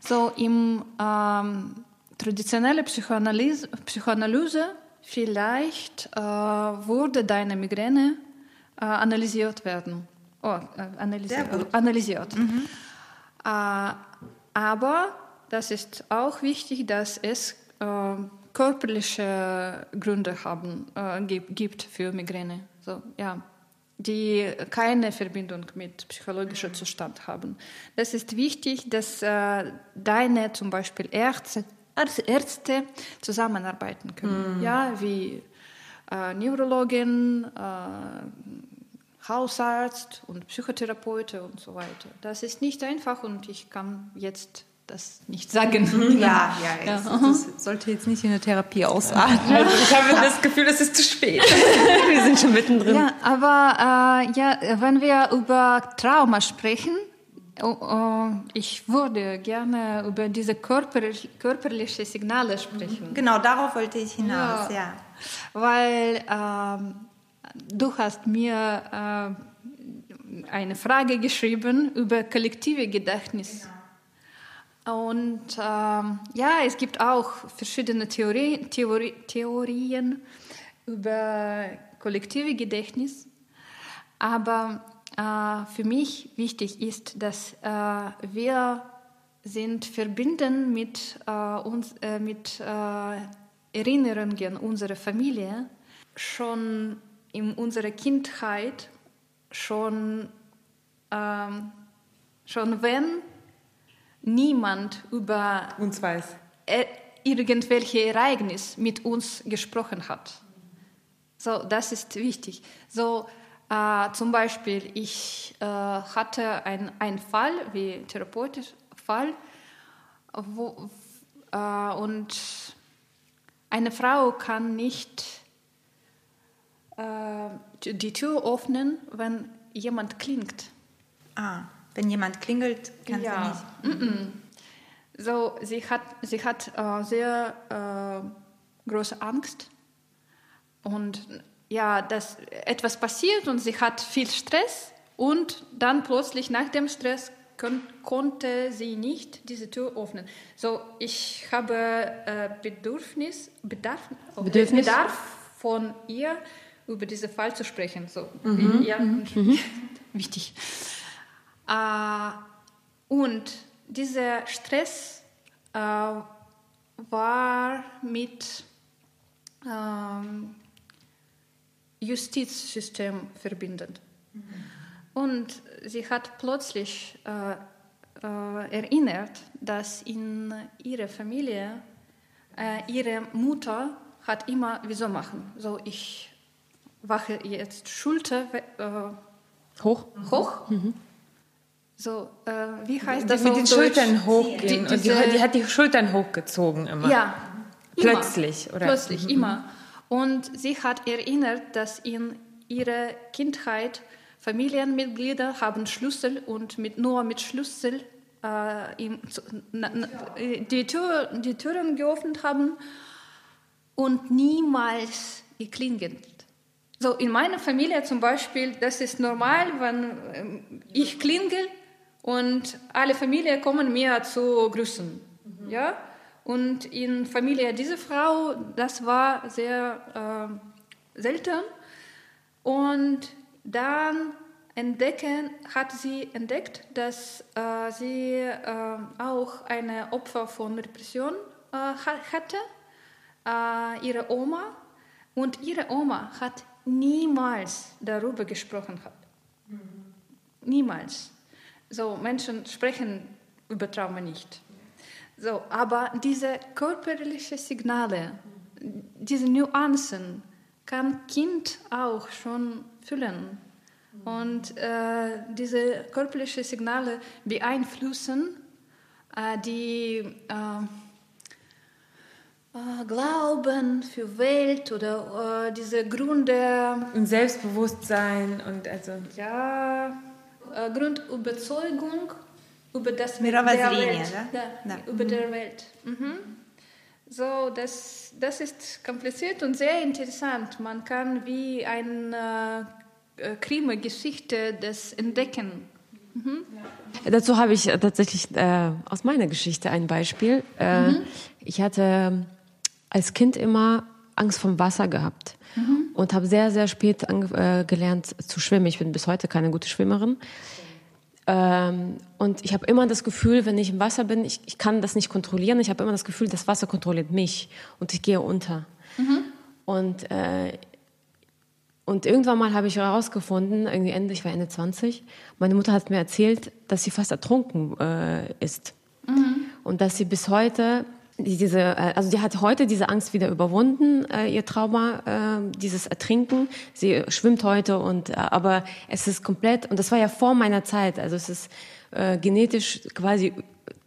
S4: So im ähm, traditionellen Psychoanalyse, Psychoanalyse vielleicht äh, wurde deine Migräne äh, analysiert werden. Oh, äh, analysiert. analysiert. Mhm. Äh, aber das ist auch wichtig, dass es körperliche Gründe haben, gibt für Migräne. So, ja die keine Verbindung mit psychologischem Zustand haben. Das ist wichtig, dass äh, deine zum Beispiel Ärzte, Ärzte zusammenarbeiten können. Mhm. Ja, wie äh, Neurologin, äh, Hausarzt und Psychotherapeut und so weiter. Das ist nicht einfach und ich kann jetzt das nicht sagen.
S1: Ja, ja, ja. Das, das sollte jetzt nicht in der Therapie ausarten.
S3: Also ich habe das Gefühl, es ist zu spät.
S2: Wir sind schon mittendrin.
S4: Ja, aber äh, ja, wenn wir über Trauma sprechen, oh, oh, ich würde gerne über diese körperlich, körperliche Signale sprechen.
S1: Genau, darauf wollte ich hinaus, ja. ja.
S4: Weil ähm, du hast mir äh, eine Frage geschrieben über kollektive Gedächtnis. Genau. Und ähm, ja, es gibt auch verschiedene Theorie, Theorie, Theorien über kollektive Gedächtnis. Aber äh, für mich wichtig ist, dass äh, wir sind verbinden mit, äh, uns, äh, mit äh, Erinnerungen unserer Familie schon in unserer Kindheit, schon, ähm, schon wenn niemand über
S3: uns weiß.
S4: Er, irgendwelche Ereignisse mit uns gesprochen hat. So, das ist wichtig. So, äh, zum Beispiel, ich äh, hatte einen Fall, wie therapeutisch Fall, wo, äh, und eine Frau kann nicht äh, die Tür öffnen, wenn jemand klingt.
S1: Ah. Wenn jemand klingelt, kann ja. sie nicht. Mm -mm.
S4: So, sie hat, sie hat äh, sehr äh, große Angst und ja, dass etwas passiert und sie hat viel Stress und dann plötzlich nach dem Stress konnte sie nicht diese Tür öffnen. So, ich habe äh, Bedürfnis, Bedarf, Bedürfnis? Bedarf von ihr über diesen Fall zu sprechen. So, mhm. ja, mhm. wichtig. Äh, und dieser Stress äh, war mit ähm, Justizsystem verbindend. Mhm. Und sie hat plötzlich äh, äh, erinnert, dass in ihrer Familie äh, ihre Mutter hat immer wieso machen. So ich wache jetzt Schulter äh,
S2: hoch,
S4: hoch mhm. So, äh, wie heißt das?
S3: Mit den Schultern hochgehen. Die, und die, die, hat die Schultern hochgezogen immer.
S4: Ja.
S3: Plötzlich,
S4: immer. oder? Plötzlich, mhm. immer. Und sie hat erinnert, dass in ihrer Kindheit Familienmitglieder haben Schlüssel und mit, nur mit Schlüssel äh, im, na, na, die, Tür, die Türen geöffnet haben und niemals geklingelt. So in meiner Familie zum Beispiel, das ist normal, wenn ähm, ich klingel, und alle Familie kommen mir zu grüßen. Mhm. Ja? Und in Familie dieser Frau, das war sehr äh, selten. Und dann entdecken, hat sie entdeckt, dass äh, sie äh, auch eine Opfer von Repression äh, hatte, äh, ihre Oma. Und ihre Oma hat niemals darüber gesprochen. Mhm. Niemals. So, Menschen sprechen über Trauma nicht. So, aber diese körperlichen Signale, diese Nuancen kann Kind auch schon fühlen. Und äh, diese körperlichen Signale beeinflussen äh, die äh, äh Glauben für Welt oder äh, diese Gründe.
S3: Und Selbstbewusstsein und also.
S4: Ja, äh, Grundüberzeugung über das mit der Welt. Ja, ja. Über mhm. der Welt. Mhm. So, das, das ist kompliziert und sehr interessant. Man kann wie eine äh, Krimi-Geschichte das entdecken.
S2: Mhm. Ja. Dazu habe ich tatsächlich äh, aus meiner Geschichte ein Beispiel. Äh, mhm. Ich hatte als Kind immer Angst vom Wasser gehabt mhm. und habe sehr, sehr spät äh, gelernt zu schwimmen. Ich bin bis heute keine gute Schwimmerin. Ähm, und ich habe immer das Gefühl, wenn ich im Wasser bin, ich, ich kann das nicht kontrollieren. Ich habe immer das Gefühl, das Wasser kontrolliert mich und ich gehe unter. Mhm. Und, äh, und irgendwann mal habe ich herausgefunden, irgendwie Ende, ich war Ende 20, meine Mutter hat mir erzählt, dass sie fast ertrunken äh, ist. Mhm. Und dass sie bis heute diese, äh, also die hat heute diese Angst wieder überwunden, äh, ihr Trauma, äh, dieses Ertrinken. Sie schwimmt heute und, äh, aber es ist komplett, und das war ja vor meiner Zeit, also es ist äh, genetisch quasi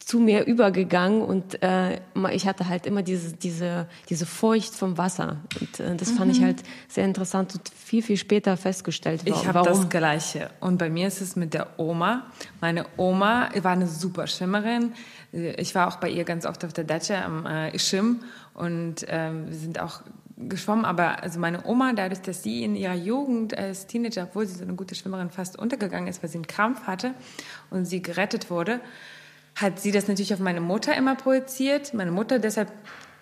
S2: zu mir übergegangen und äh, ich hatte halt immer diese, diese, diese Furcht vom Wasser. Und äh, das fand ich mhm. halt sehr interessant und viel, viel später festgestellt.
S3: Warum. Ich habe das Gleiche. Und bei mir ist es mit der Oma. Meine Oma war eine super Schwimmerin. Ich war auch bei ihr ganz oft auf der Datsche am äh, Ischim und ähm, wir sind auch geschwommen, aber also meine Oma, dadurch, dass sie in ihrer Jugend als Teenager, obwohl sie so eine gute Schwimmerin fast untergegangen ist, weil sie einen Krampf hatte und sie gerettet wurde, hat sie das natürlich auf meine Mutter immer projiziert. Meine Mutter deshalb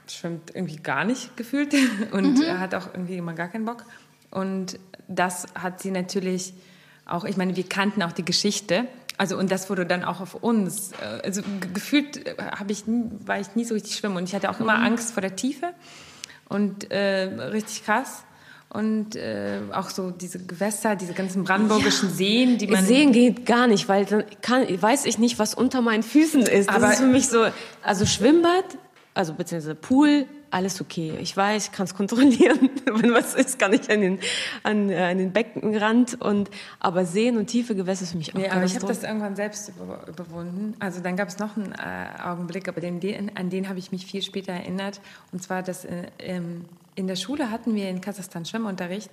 S3: schwimmt irgendwie gar nicht gefühlt und mhm. hat auch irgendwie immer gar keinen Bock. Und das hat sie natürlich auch, ich meine, wir kannten auch die Geschichte. Also und das wurde dann auch auf uns. Äh, also gefühlt äh, habe ich nie, war ich nie so richtig schwimmen und ich hatte auch immer mhm. Angst vor der Tiefe und äh, richtig krass und äh, auch so diese Gewässer, diese ganzen brandenburgischen ja. Seen, die man
S2: Seen geht gar nicht, weil dann kann, weiß ich nicht, was unter meinen Füßen ist. Das Aber ist für mich so, also Schwimmbad, also beziehungsweise Pool, alles okay. Ich weiß, ich kann es kontrollieren. Wenn was ist, kann ich an den, an, äh, an den Beckenrand. Und, aber Seen und tiefe Gewässer ist für mich auch
S3: ja, aber ich habe das irgendwann selbst über, überwunden. Also dann gab es noch einen äh, Augenblick, aber den, den, an den habe ich mich viel später erinnert. Und zwar, dass äh, ähm, in der Schule hatten wir in Kasachstan Schwimmunterricht.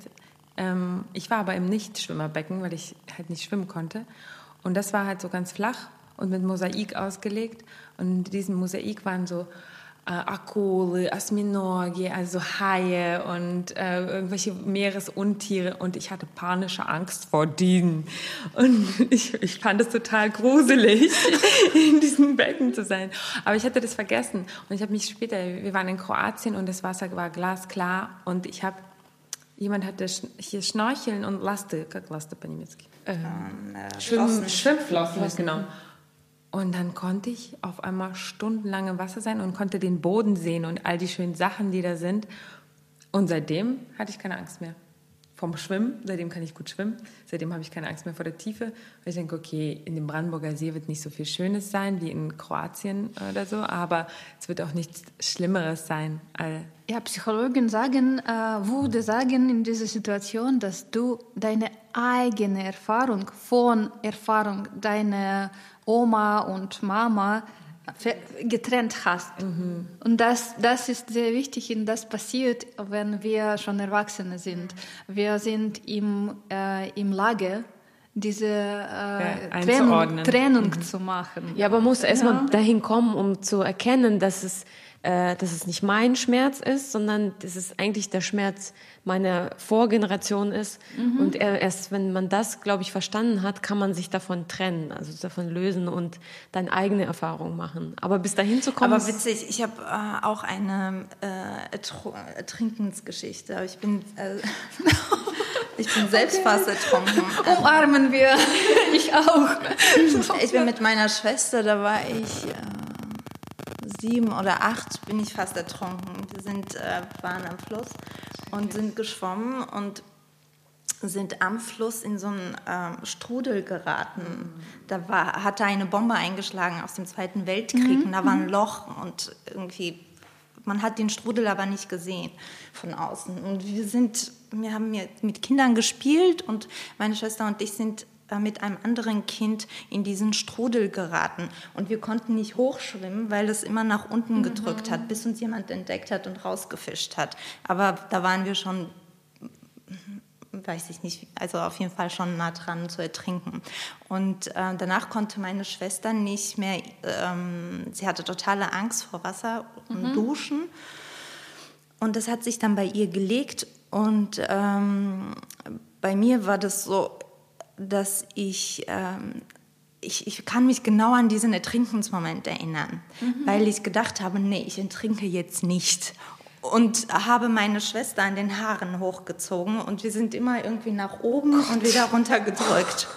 S3: Ähm, ich war aber im Nicht-Schwimmerbecken, weil ich halt nicht schwimmen konnte. Und das war halt so ganz flach und mit Mosaik ausgelegt. Und in diesem Mosaik waren so äh, Akule, Asminogi, also Haie und äh, irgendwelche Meeresuntiere und ich hatte panische Angst vor denen. Und ich, ich fand es total gruselig, in diesem Becken zu sein. Aber ich hatte das vergessen und ich habe mich später, wir waren in Kroatien und das Wasser war glasklar und ich habe, jemand hatte hier Schnorcheln und Laste, как Laste по-немецки? Ähm, äh, Schwimm, Schwimmflossen, genau. Und dann konnte ich auf einmal stundenlang im Wasser sein und konnte den Boden sehen und all die schönen Sachen, die da sind. Und seitdem hatte ich keine Angst mehr vom Schwimmen. Seitdem kann ich gut schwimmen. Seitdem habe ich keine Angst mehr vor der Tiefe. Ich denke, okay, in dem Brandenburger See wird nicht so viel Schönes sein wie in Kroatien oder so, aber es wird auch nichts Schlimmeres sein.
S4: Ja, Psychologen sagen, äh, würde sagen in dieser Situation, dass du deine eigene Erfahrung von Erfahrung deiner Oma und Mama getrennt hast. Mhm. Und das, das ist sehr wichtig und das passiert, wenn wir schon Erwachsene sind. Wir sind im, äh, im Lage, diese äh, Trennung, Trennung mhm. zu machen.
S2: Ja, aber man muss erstmal ja. dahin kommen, um zu erkennen, dass es äh, dass es nicht mein Schmerz ist, sondern es eigentlich der Schmerz meiner Vorgeneration ist. Mhm. Und erst wenn man das, glaube ich, verstanden hat, kann man sich davon trennen, also davon lösen und dann eigene Erfahrungen machen. Aber bis dahin zu kommen.
S1: Aber witzig, ich habe äh, auch eine äh, Ertrinkensgeschichte. Ich bin, äh, ich bin selbst okay. fast ertrunken.
S4: Umarmen wir. ich auch.
S1: Ich bin mit meiner Schwester, da war ich äh, sieben oder acht bin ich fast ertrunken. Wir sind, äh, waren am Fluss und sind geschwommen und sind am Fluss in so einen ähm, Strudel geraten. Mhm. Da war, hatte eine Bombe eingeschlagen aus dem Zweiten Weltkrieg mhm. und da war ein mhm. Loch und irgendwie, man hat den Strudel aber nicht gesehen von außen. Und wir sind, wir haben mit Kindern gespielt und meine Schwester und ich sind mit einem anderen Kind in diesen Strudel geraten. Und wir konnten nicht hochschwimmen, weil es immer nach unten mhm. gedrückt hat, bis uns jemand entdeckt hat und rausgefischt hat. Aber da waren wir schon weiß ich nicht, also auf jeden Fall schon nah dran zu ertrinken. Und äh, danach konnte meine Schwester nicht mehr, ähm, sie hatte totale Angst vor Wasser und mhm. Duschen. Und das hat sich dann bei ihr gelegt. Und ähm, bei mir war das so, dass ich, ähm, ich, ich kann mich genau an diesen Ertrinkensmoment erinnern, mhm. weil ich gedacht habe, nee, ich ertrinke jetzt nicht. Und habe meine Schwester an den Haaren hochgezogen und wir sind immer irgendwie nach oben Gott. und wieder runtergedrückt.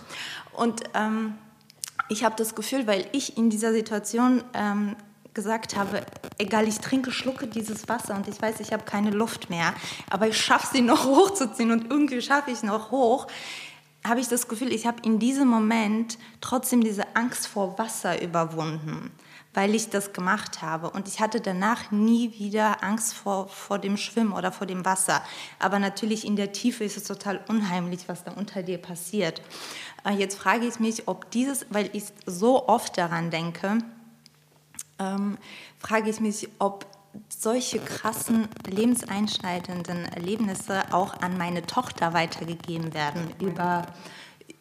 S1: Und ähm, ich habe das Gefühl, weil ich in dieser Situation ähm, gesagt habe, egal, ich trinke, schlucke dieses Wasser und ich weiß, ich habe keine Luft mehr, aber ich schaffe sie noch hochzuziehen und irgendwie schaffe ich es noch hoch habe ich das Gefühl, ich habe in diesem Moment trotzdem diese Angst vor Wasser überwunden, weil ich das gemacht habe. Und ich hatte danach nie wieder Angst vor, vor dem Schwimmen oder vor dem Wasser. Aber natürlich in der Tiefe ist es total unheimlich, was da unter dir passiert. Äh, jetzt frage ich mich, ob dieses, weil ich so oft daran denke, ähm, frage ich mich, ob solche krassen lebenseinschneidenden Erlebnisse auch an meine Tochter weitergegeben werden über,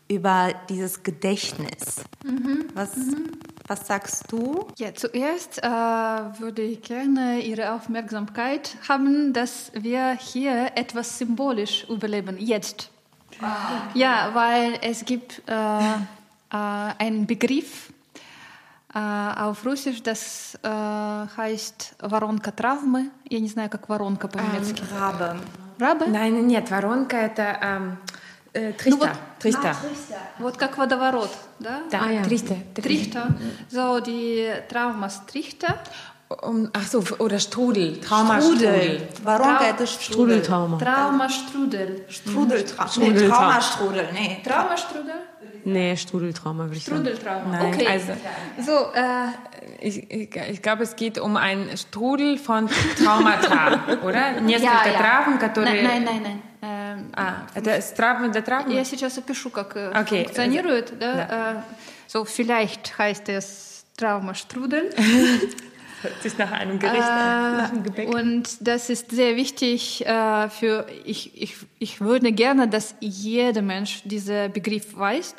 S1: über dieses Gedächtnis. Mhm. Was, mhm. was sagst du?
S4: Ja, zuerst äh, würde ich gerne Ihre Aufmerksamkeit haben, dass wir hier etwas symbolisch überleben, jetzt. Wow. Ja, weil es gibt äh, äh, einen Begriff, auf Russisch das äh, heißt Воронка травмы. Я не знаю, как воронка по-немецки.
S1: Ähm, Rabe.
S3: Rabe? Nein, нет, воронка это ähm, äh, Trichter. Ну, вот, Trichter.
S4: А, Trichter. Вот как водоворот, да?
S3: Да, ah, ja. Trichter.
S4: Trichter. So, die Traumas Trichter.
S3: Um, ach so, oder Strudel. Traumastrudel.
S1: Воронка это
S2: Strudeltrauma.
S4: Traumastrudel.
S1: Strudeltrauma. Nee, Traumastrudel. Nee.
S4: Traumastrudel?
S2: Nee, Strudeltrauma würde ich sagen.
S4: Strudeltrauma,
S3: Nein,
S4: okay.
S3: Also, so, äh, ich, ich, ich glaube, es geht um einen Strudel von Traumata, oder?
S4: Несколько
S3: ja, ja. Травм, которые...
S4: Nein, nein, nein. nein.
S3: А, это травмы для травмы?
S4: Я сейчас опишу, как
S3: okay.
S4: функционирует. Да? Да. So, vielleicht heißt es Traumastrudel.
S3: Hört sich nach einem Gericht an, nach einem Gebäck.
S4: Und das ist sehr wichtig äh, für, ich, ich, ich würde gerne, dass jeder Mensch diesen Begriff weiß.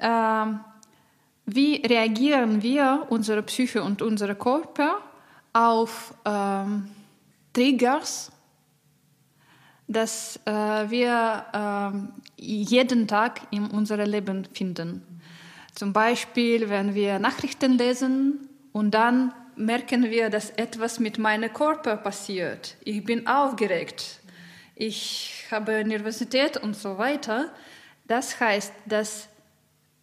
S4: ähm, wie reagieren wir, unsere Psyche und unser Körper, auf ähm, Triggers, dass äh, wir äh, jeden Tag in unserem Leben finden. Zum Beispiel, wenn wir Nachrichten lesen und dann merken wir, dass etwas mit meinem Körper passiert. Ich bin aufgeregt. Ich habe Nervosität und so weiter. Das heißt, dass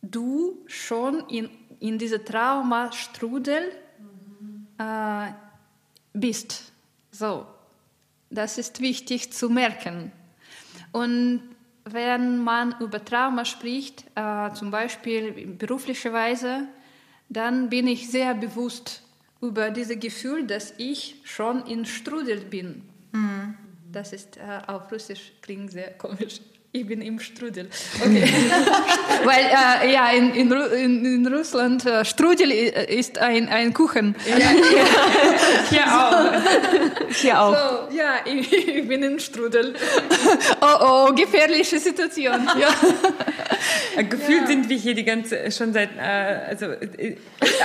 S4: du schon in, in diesem Traumastrudel äh, bist. So, das ist wichtig zu merken. Und wenn man über Trauma spricht, äh, zum Beispiel in beruflicher Weise, dann bin ich sehr bewusst über dieses Gefühl, dass ich schon in Strudel bin. Mhm. Das ist äh, auf Russisch klingt sehr komisch. Ich bin im Strudel. Okay. Weil äh, ja, in, in, in Russland äh, Strudel ist ein, ein Kuchen. Ja, ja.
S3: Hier auch.
S2: Hier auch.
S4: So, ja, ich, ich, bin im Strudel. Oh, oh, gefährliche Situation. Ja.
S3: Gefühlt ja. sind wir hier die ganze, schon seit, äh, also äh,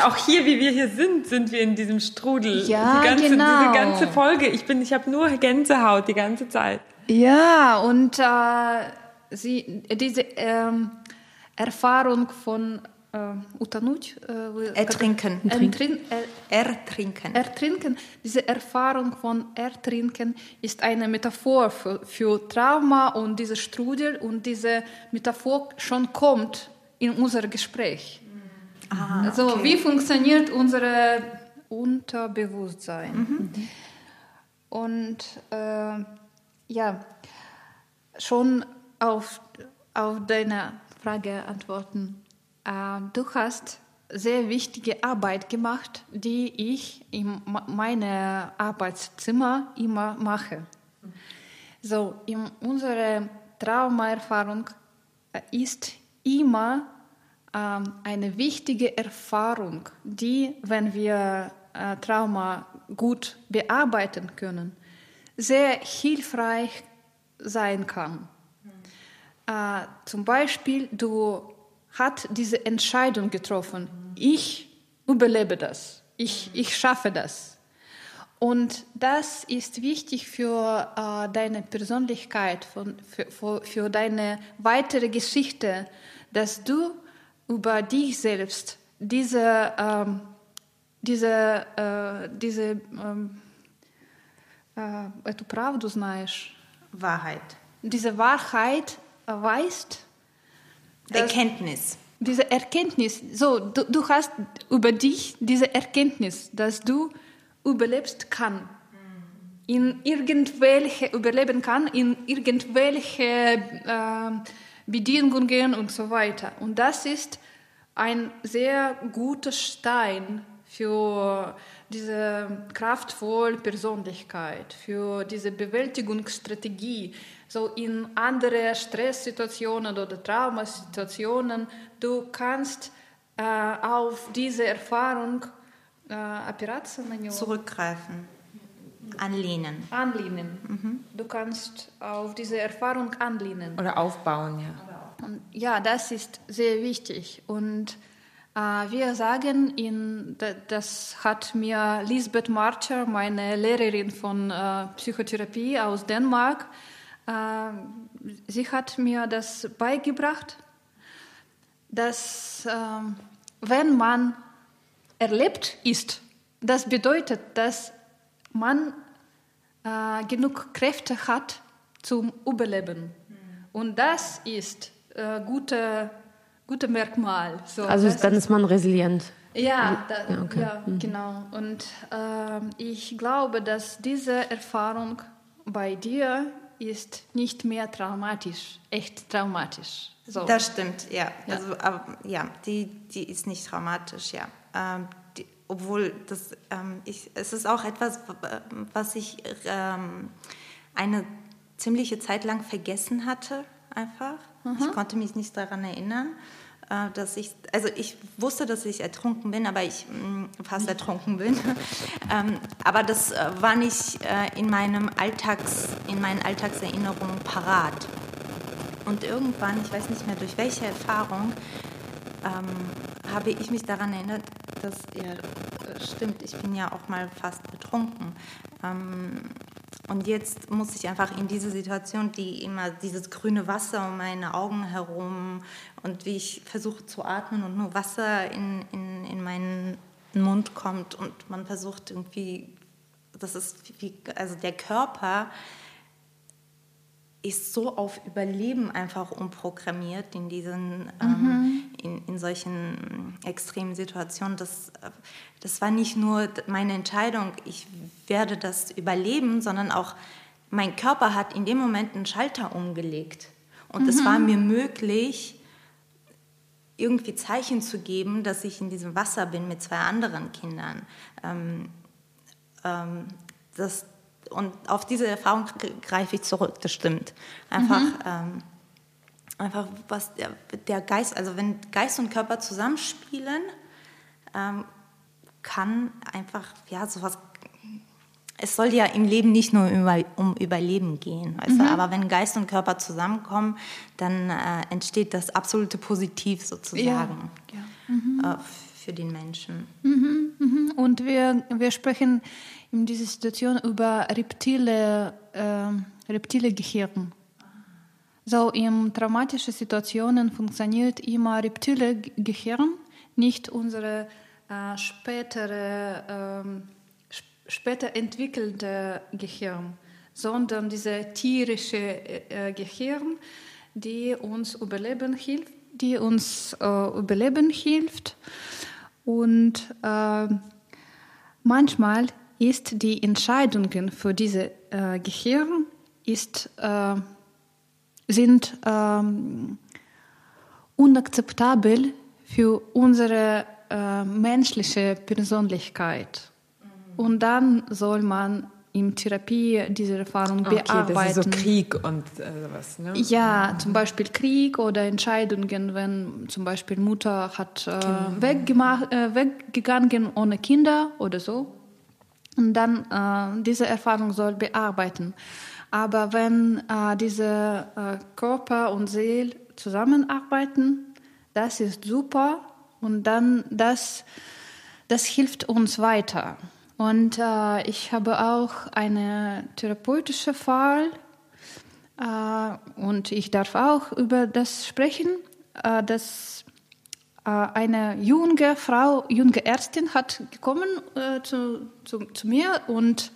S3: auch hier, wie wir hier sind, sind wir in diesem Strudel.
S4: Ja,
S3: die ganze,
S4: genau.
S3: Diese ganze Folge, ich bin, ich habe nur Gänsehaut die ganze Zeit.
S4: Ja, und äh, sie, diese ähm, Erfahrung von äh, Utanut,
S1: äh, ertrinken.
S4: Ertrin
S1: ertrinken.
S4: Ertrinken. Diese Erfahrung von Ertrinken ist eine Metaphor für, für Trauma und diese Strudel und diese Metaphor schon kommt in unser Gespräch.
S1: Ah,
S4: also
S1: okay.
S4: wie funktioniert unser Unterbewusstsein?
S1: Mhm.
S4: Und äh, ja, schon auf, auf deine Frage antworten. Äh, du hast sehr wichtige Arbeit gemacht, die ich in meinem Arbeitszimmer immer mache. So, in unserer Traumaerfahrung ist immer ähm, eine wichtige Erfahrung, die, wenn wir äh, Trauma gut bearbeiten können, sehr hilfreich sein kann Äh, zum Beispiel, du hast diese Entscheidung getroffen, ich überlebe das, ich, ich schaffe das. Und das ist wichtig für äh, deine Persönlichkeit, von, für, für, für deine weitere Geschichte, dass du über dich selbst diese, ähm, diese, äh, diese ähm, эту правду знаешь.
S1: Wahrheit.
S4: Diese Wahrheit weißt.
S1: Erkenntnis.
S4: Diese Erkenntnis. So, du, du hast über dich diese Erkenntnis, dass du überlebst kann. In irgendwelche, überleben kann, in irgendwelche äh, Bedingungen und so weiter. Und das ist ein sehr guter Stein für diese kraftvolle Persönlichkeit, für diese Bewältigungsstrategie. So in andere Stresssituationen oder Traumasituationen, du kannst äh, auf diese Erfahrung
S1: äh, zurückgreifen. Anlehnen.
S4: Anlehnen. Mhm. Du kannst auf diese Erfahrung anlehnen.
S3: Oder aufbauen, ja.
S4: Und ja, das ist sehr wichtig. Und äh, wir sagen, in, das hat mir Lisbeth Marcher, meine Lehrerin von äh, Psychotherapie aus Dänemark, sie hat mir das beigebracht, dass ähm, wenn man erlebt ist, das bedeutet, dass man äh, genug Kräfte hat zum Überleben. Mhm. Und das ist äh, gute, gute Merkmal.
S2: So, also dann ist man resilient.
S4: Ja, da, ja, okay. ja mhm. genau. Und äh, ich glaube, dass diese Erfahrung bei dir ist nicht mehr traumatisch, echt traumatisch.
S1: So. Das stimmt, ja. ja. Also, aber, ja, die, die ist nicht traumatisch, ja. Ähm, die, obwohl das, ähm, ich, es ist auch etwas, was ich ähm, eine ziemliche Zeit lang vergessen hatte, einfach. Mhm. Ich konnte mich nicht daran erinnern, dass ich, also ich wusste, dass ich ertrunken bin, aber ich mh, mm, fast ertrunken bin. ähm, aber das äh, war nicht äh, in meinem Alltags, in meinen Alltagserinnerungen parat. Und irgendwann, ich weiß nicht mehr durch welche Erfahrung, ähm, habe ich mich daran erinnert, dass, ja, stimmt, ich bin ja auch mal fast betrunken. Ähm, und jetzt muss ich einfach in diese Situation, die immer dieses grüne Wasser um meine Augen herum und wie ich versuche zu atmen und nur Wasser in, in, in meinen Mund kommt und man versucht irgendwie, das ist wie, also der Körper ist so auf Überleben einfach umprogrammiert in diesen, ähm, mhm. ähm, in, in solchen extremen Situationen. Das, das war nicht nur meine Entscheidung, ich werde das überleben, sondern auch mein Körper hat in dem Moment einen Schalter umgelegt. Und mhm. es war mir möglich, irgendwie Zeichen zu geben, dass ich in diesem Wasser bin mit zwei anderen Kindern. Ähm, ähm, das, und auf diese Erfahrung greife ich zurück, das stimmt. Einfach, mhm. ähm, einfach was der, der, Geist, also wenn Geist und Körper zusammenspielen, ähm, kann einfach, ja, sowas. Es soll ja im Leben nicht nur über, um Überleben gehen, weißt mhm. du? aber wenn Geist und Körper zusammenkommen, dann äh, entsteht das absolute Positiv sozusagen ja. Ja. Mhm. Äh, für den Menschen.
S4: Mhm, mhm. Und wir, wir sprechen in dieser Situation über reptile, äh, reptile Gehirn. So in traumatischen Situationen funktioniert immer reptile Gehirn, nicht unsere äh, spätere, äh, später entwickelte Gehirn, sondern diese tierische äh, Gehirn, die uns überleben hilft, die uns äh, überleben hilft. Und äh, manchmal ist die Entscheidungen für diese äh, Gehirn ist, äh, sind ähm, unakzeptabel für unsere äh, menschliche Persönlichkeit. Mhm. Und dann soll man in Therapie diese Erfahrung okay, bearbeiten. Das ist
S3: so Krieg und äh, was, ne?
S4: Ja, zum Beispiel Krieg oder Entscheidungen, wenn zum Beispiel Mutter hat äh, weggemacht, äh, weggegangen ohne Kinder oder so. Und dann äh, diese Erfahrung soll bearbeiten. Aber wenn äh, diese äh, Körper und Seele zusammenarbeiten, das ist super und dann das, das hilft uns weiter. Und äh, ich habe auch einen therapeutischen Fall äh, und ich darf auch über das sprechen, äh, dass äh, eine junge Frau, junge Ärztin hat gekommen äh, zu, zu, zu, mir und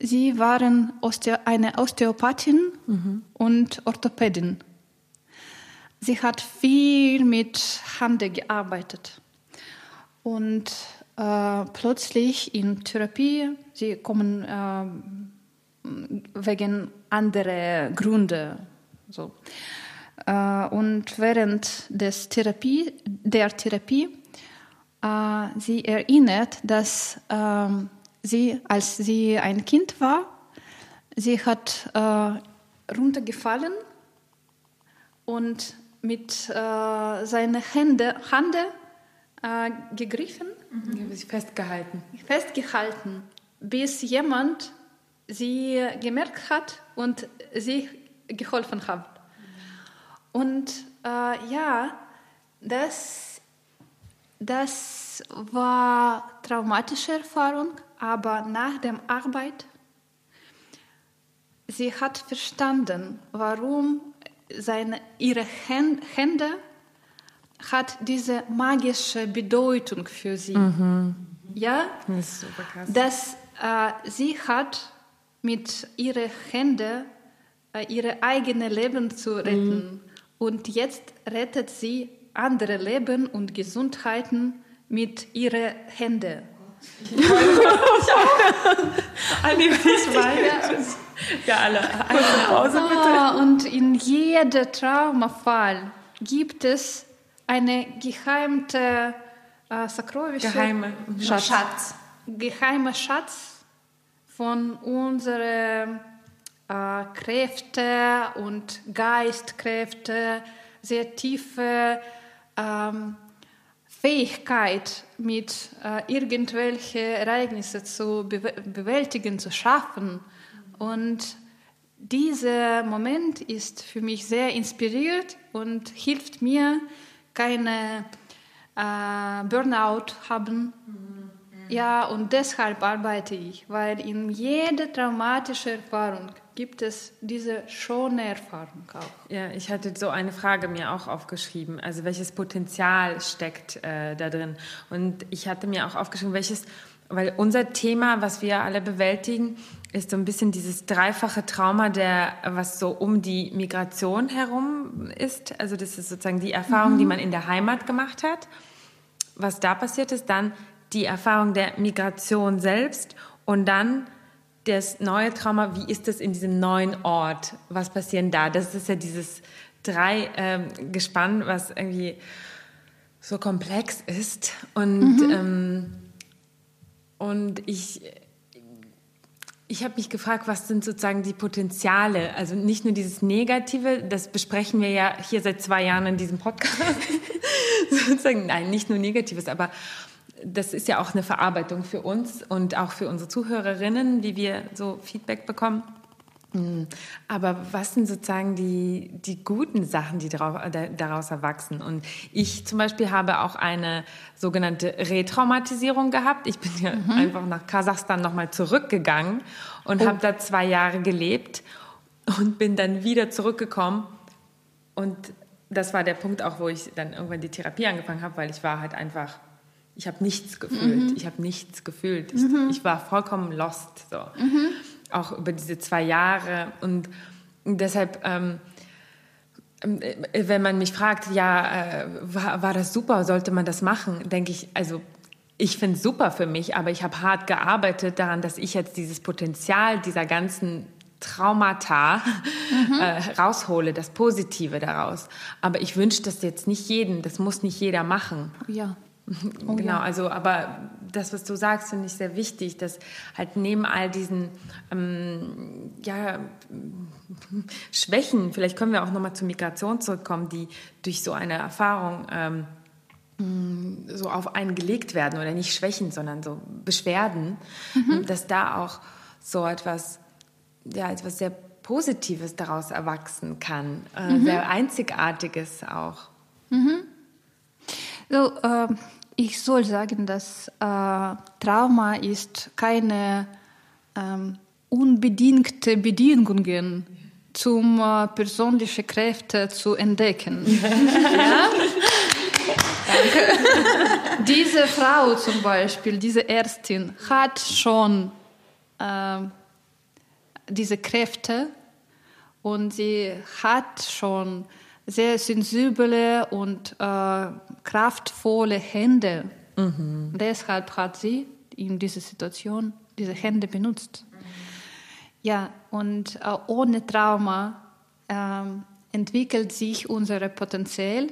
S4: sie waren Osteo eine Osteopathin mhm. und Orthopädin. Sie hat viel mit Hand gearbeitet und äh, plötzlich in Therapie, sie kommen äh, wegen anderer Gründe. So. Äh, und während des Therapie, der Therapie, äh, sie erinnert, dass äh, sie, als sie ein Kind war, sie hat äh, runtergefallen und mit äh, seinen Händen Hände, äh, gegriffen.
S3: Mhm. Sie festgehalten.
S4: Festgehalten, bis jemand sie gemerkt hat und sie geholfen hat. Und äh, ja, das, das war traumatische Erfahrung, aber nach der Arbeit, sie hat verstanden, warum seine, ihre Hände hat diese magische Bedeutung für sie. Mhm. Ja, das ist super krass. Dass äh, sie hat mit ihren Händen äh, ihre eigene Leben zu retten. Mhm. Und jetzt rettet sie andere Leben und Gesundheiten mit ihren Händen. Ich ja, alle. Nach Hause bitte. und in jedem Traumafall gibt es eine geheimte äh, Sakrowische
S3: Geheime
S4: Schatz. Schatz. Geheimer Schatz von unseren äh, Kräfte und Geistkräfte, sehr tiefe ähm, Fähigkeit, mit äh, irgendwelche Ereignisse zu be bewältigen, zu schaffen. Und dieser Moment ist für mich sehr inspiriert und hilft mir, keine äh, Burnout haben. Ja, und deshalb arbeite ich, weil in jeder traumatischen Erfahrung gibt es diese schöne Erfahrung auch.
S3: Ja, ich hatte so eine Frage mir auch aufgeschrieben, also welches Potenzial steckt äh, da drin? Und ich hatte mir auch aufgeschrieben, welches, weil unser Thema, was wir alle bewältigen, ist so ein bisschen dieses dreifache Trauma, der was so um die Migration herum ist. Also das ist sozusagen die Erfahrung, mhm. die man in der Heimat gemacht hat, was da passiert ist, dann die Erfahrung der Migration selbst und dann das neue Trauma, wie ist das in diesem neuen Ort? Was passiert da? Das ist ja dieses drei ähm, was irgendwie so komplex ist. Und, mhm. ähm, und ich, ich habe mich gefragt, was sind sozusagen die Potenziale? Also nicht nur dieses Negative, das besprechen wir ja hier seit zwei Jahren in diesem Podcast. sozusagen, nein, nicht nur Negatives, aber das ist ja auch eine Verarbeitung für uns und auch für unsere Zuhörerinnen, wie wir so Feedback bekommen. Hm. Aber was sind sozusagen die, die guten Sachen, die daraus erwachsen? Und ich zum Beispiel habe auch eine sogenannte Retraumatisierung gehabt. Ich bin ja mhm. einfach nach Kasachstan nochmal zurückgegangen und oh. habe da zwei Jahre gelebt und bin dann wieder zurückgekommen. Und das war der Punkt auch, wo ich dann irgendwann die Therapie angefangen habe, weil ich war halt einfach ich habe nichts gefühlt. Mhm. Ich habe nichts gefühlt. Ich, mhm. ich, war vollkommen lost. So. Mhm. Auch über diese zwei Jahre. Und deshalb, ähm, äh, wenn man mich fragt, ja, äh, war, war das super, sollte man das machen, denke ich, also ich finde es super für mich, aber ich habe hart gearbeitet daran, dass ich jetzt dieses Potenzial dieser ganzen Traumata mhm. äh, raushole, das Positive daraus. Aber ich wünsche das jetzt nicht jedem, das muss nicht jeder machen.
S4: Ja.
S3: Oh, genau, ja. also aber das, was du sagst, finde ich sehr wichtig, dass halt neben all diesen ähm, ja, Schwächen, vielleicht können wir auch nochmal zur Migration zurückkommen, die durch so eine Erfahrung ähm, so auf einen gelegt werden oder nicht Schwächen, sondern so Beschwerden, mhm. dass da auch so etwas, ja, etwas sehr Positives daraus erwachsen kann, äh, mhm. sehr Einzigartiges auch.
S4: Mhm. So, äh, ich soll sagen, dass äh, Trauma ist keine ähm, unbedingte Bedingungen zum äh, persönliche Kräfte zu entdecken. ja? diese Frau zum Beispiel, diese Ärztin, hat schon äh, diese Kräfte und sie hat schon sehr sensible und äh, kraftvolle Hände. Mhm. Deshalb hat sie in dieser Situation diese Hände benutzt. Mhm. Ja, und äh, ohne Trauma ähm, entwickelt sich unser Potenzial äh,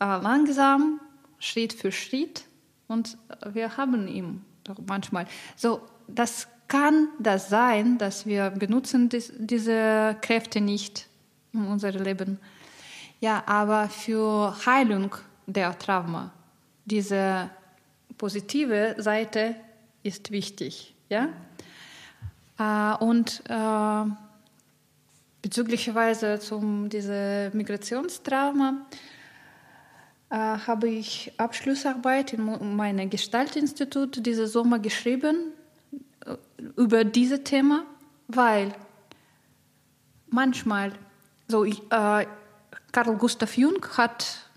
S4: langsam, Schritt für Schritt und wir haben ihn doch manchmal. So, das kann das sein, dass wir benutzen dies, diese Kräfte nicht in unserem Leben. Ja, aber für Heilung der Trauma, diese positive Seite ist wichtig. Ja? Äh, und äh, bezüglicherweise zum diese Migrationstrauma äh, habe ich Abschlussarbeit in meinem Gestaltinstitut diese Sommer geschrieben äh, über dieses Thema, weil manchmal so äh, Carl Gustav Jung hat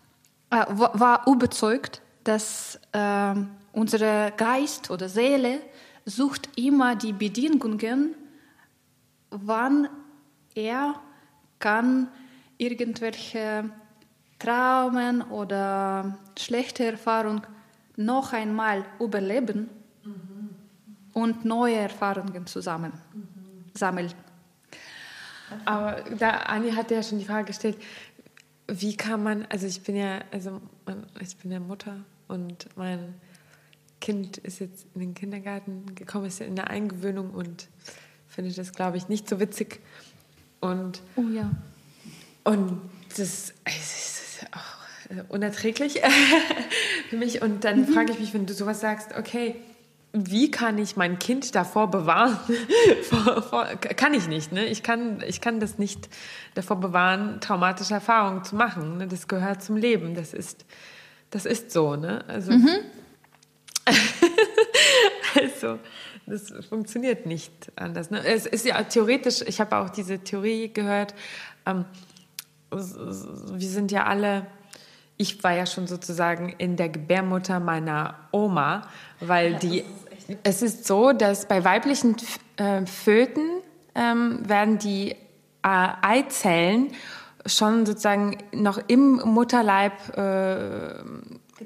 S4: äh, war überzeugt, dass äh, unser Geist oder Seele sucht immer die Bedingungen, wann er kann irgendwelche Traumen oder schlechte Erfahrungen noch einmal überleben mhm. und neue Erfahrungen zusammen mhm. sammeln.
S3: Aber da Anni hat ja schon die Frage gestellt, wie kann man, also ich bin ja, also ich bin ja Mutter und mein Kind ist jetzt in den Kindergarten gekommen, ist ja in der Eingewöhnung und findet das, glaube ich, nicht so witzig. Und,
S4: oh ja.
S3: Und das, das ist auch äh, unerträglich für mich. Und dann mhm. frage ich mich, wenn du sowas sagst, okay, wie kann ich mein Kind davor bewahren? vor, vor, kann ich nicht. Ne? Ich, kann, ich kann das nicht davor bewahren, traumatische Erfahrungen zu machen. Ne? Das gehört zum Leben. Das ist, das ist so. Ne? Also, mhm. also, das funktioniert nicht anders. Ne? Es ist ja theoretisch, ich habe auch diese Theorie gehört, ähm, wir sind ja alle ich war ja schon sozusagen in der Gebärmutter meiner Oma, weil ja, die es ist so, dass bei weiblichen äh, Föten ähm, werden die äh, Eizellen schon sozusagen noch im Mutterleib äh,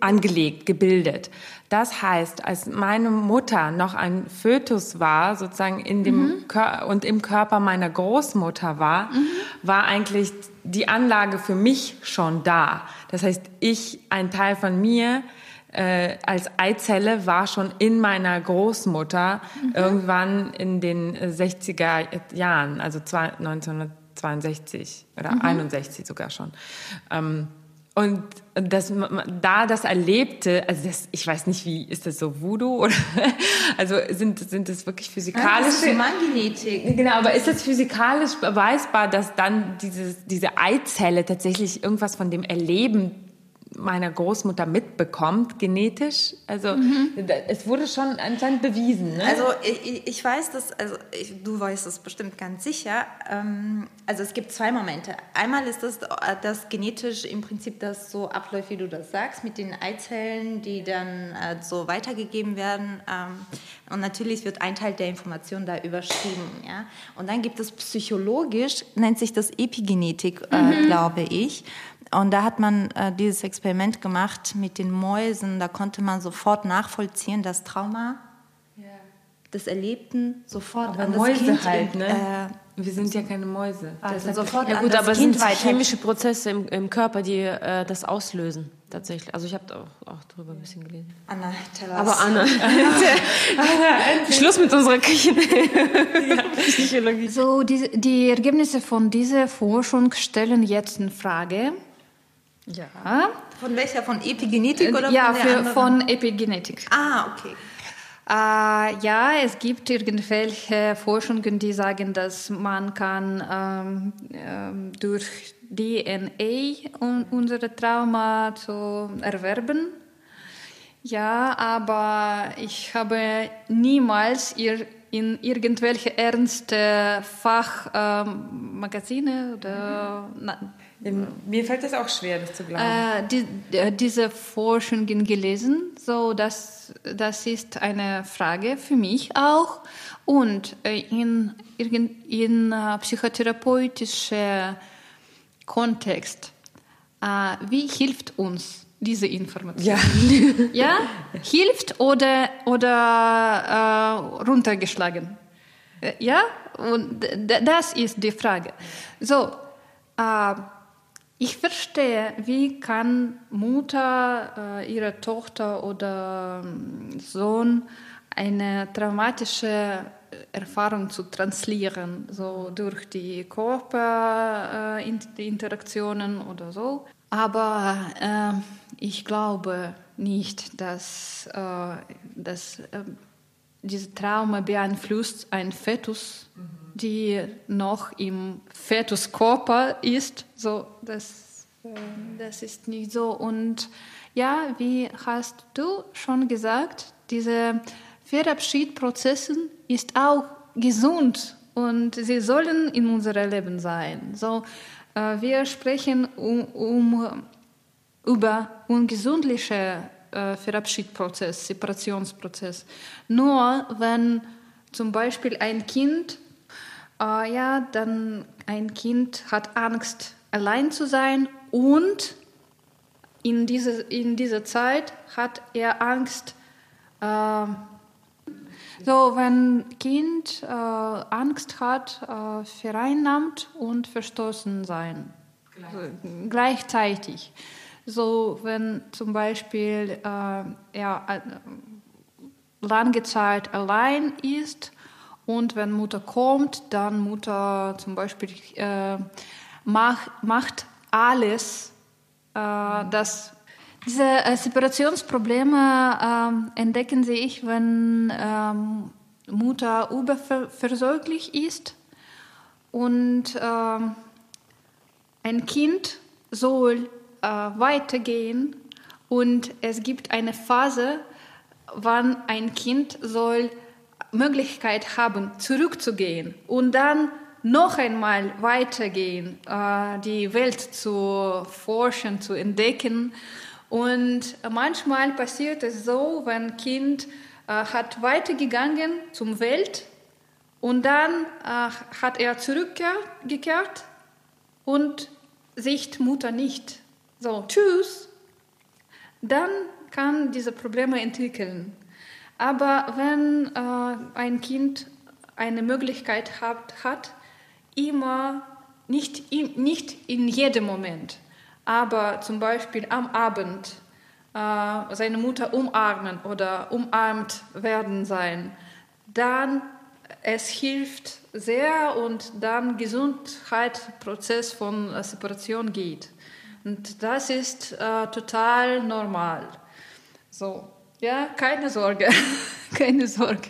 S3: angelegt, gebildet. Das heißt, als meine Mutter noch ein Fötus war, sozusagen in dem mhm. und im Körper meiner Großmutter war, mhm. war eigentlich die Anlage für mich schon da. Das heißt, ich, ein Teil von mir, äh, als Eizelle war schon in meiner Großmutter mhm. irgendwann in den 60er Jahren, also 1962 oder mhm. 61 sogar schon. Ähm, und das, da das erlebte, also das, ich weiß nicht, wie ist das so Voodoo oder also sind sind das wirklich physikalisch? Ja,
S1: Humangenetik.
S3: Genau, aber ist das physikalisch beweisbar, dass dann dieses, diese Eizelle tatsächlich irgendwas von dem Erleben meiner Großmutter mitbekommt, genetisch. Also mhm. es wurde schon anscheinend bewiesen. Ne?
S1: Also ich, ich weiß das, also ich, du weißt das bestimmt ganz sicher. Ähm, also es gibt zwei Momente. Einmal ist das, dass genetisch im Prinzip das so abläuft, wie du das sagst, mit den Eizellen, die dann äh, so weitergegeben werden. Ähm, und natürlich wird ein Teil der Information da überschrieben. Ja? Und dann gibt es psychologisch, nennt sich das Epigenetik, äh, mhm. glaube ich. Und da hat man äh, dieses Experiment gemacht mit den Mäusen. Da konnte man sofort nachvollziehen, das Trauma ja. des Erlebten sofort
S3: aber an das Mäuse Kind halt, ne? Äh, wir sind ja keine Mäuse.
S2: Also sofort ja gut, aber es sind chemische Prozesse im, im Körper, die äh, das auslösen tatsächlich. Also ich habe auch, auch darüber ein bisschen gelesen.
S1: Anna, tell us.
S2: Aber Anna, Anna Schluss mit unserer Küche.
S4: ja, so, die, die Ergebnisse von dieser Forschung stellen jetzt eine Frage.
S1: Ja. Von welcher? Von Epigenetik oder
S4: ja,
S1: von
S4: Ja, von Epigenetik.
S1: Ah, okay.
S4: Äh, ja, es gibt irgendwelche Forschungen, die sagen, dass man kann ähm, ähm, durch DNA unsere Trauma zu erwerben. Ja, aber ich habe niemals in irgendwelche ernste Fachmagazine ähm, oder
S3: mir fällt es auch schwer, das zu glauben.
S4: Äh, die, äh, diese Forschungen gelesen, so dass das ist eine Frage für mich auch. Und äh, in, in, in uh, psychotherapeutischer Kontext, uh, wie hilft uns diese Information?
S3: Ja.
S4: ja? Hilft oder, oder uh, runtergeschlagen? Ja? Und das ist die Frage. So, Äh, ich verstehe, wie kann Mutter äh, ihrer Tochter oder ähm, Sohn eine traumatische Erfahrung zu translieren, so durch die Körperinteraktionen äh, oder so. Aber äh, ich glaube nicht, dass, äh, dass äh, diese Trauma beeinflusst ein Fetus, mhm. die noch im Fetuskörper ist. So, das, äh, das ist nicht so. Und ja, wie hast du schon gesagt, diese Verabschiedprozesse ist auch gesund und sie sollen in unserem Leben sein. So, äh, wir sprechen um, um, über ungesundliche äh, Verabschiedprozess, Separationsprozess. Nur wenn zum Beispiel ein Kind, äh, ja, dann ein Kind hat Angst, allein zu sein und in, diese, in dieser Zeit hat er Angst, äh, so, wenn Kind äh, Angst hat, äh, vereinnahmt und verstoßen sein. Gleichzeitig. gleichzeitig. So, wenn zum Beispiel äh, er äh, lange Zeit allein ist und wenn Mutter kommt, dann Mutter zum Beispiel äh, mach, macht alles, äh, das diese äh, Separationsprobleme äh, entdecken sich, wenn ähm, Mutter überversorglich ist und äh, ein Kind soll äh, weitergehen und es gibt eine Phase, wann ein Kind soll Möglichkeit haben, zurückzugehen und dann noch einmal weitergehen, äh, die Welt zu forschen, zu entdecken. Und manchmal passiert es so, wenn Kind äh, hat weitergegangen zum Welt und dann äh, hat er zurückgekehrt und sieht Mutter nicht. So, tschüss. Dann kann diese Probleme entwickeln. Aber wenn äh, ein Kind eine Möglichkeit hat, hat immer, nicht, nicht in jedem Moment, aber zum Beispiel am Abend äh, seine Mutter umarmen oder umarmt werden sein, dann es hilft sehr und dann Gesundheitsprozess von Separation geht. Und das ist äh, total normal. So, ja, keine Sorge, keine Sorge.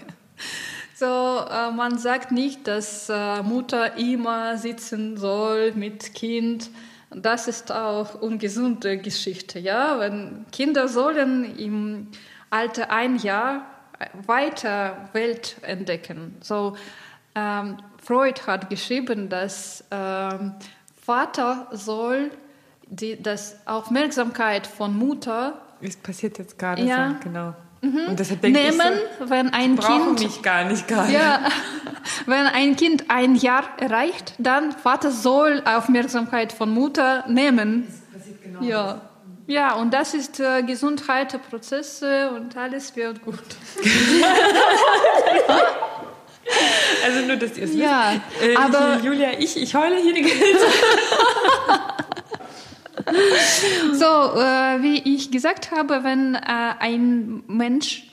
S4: So, äh, man sagt nicht, dass äh, Mutter immer sitzen soll mit Kind das ist auch ungesunde Geschichte. Ja? Wenn Kinder sollen im Alter ein Jahr weiter Welt entdecken. So, ähm, Freud hat geschrieben, dass ähm, Vater soll die das Aufmerksamkeit von Mutter.
S3: Es passiert jetzt gerade ja, so, genau.
S4: Mhm. Und deshalb denke nehmen, ich so, wenn ein Kind
S3: mich gar nicht gar
S4: ja, wenn ein Kind ein Jahr erreicht, dann Vater soll Aufmerksamkeit von Mutter nehmen. Das passiert genau ja. Das. Ja, und das ist äh, Gesundheit, Prozesse und alles wird gut.
S3: also nur, dass ihr es
S4: ja,
S3: wisst. Äh, aber Julia, ich, ich heule hier die ganze Zeit.
S4: so, äh, wie ich gesagt habe, wenn äh, ein Mensch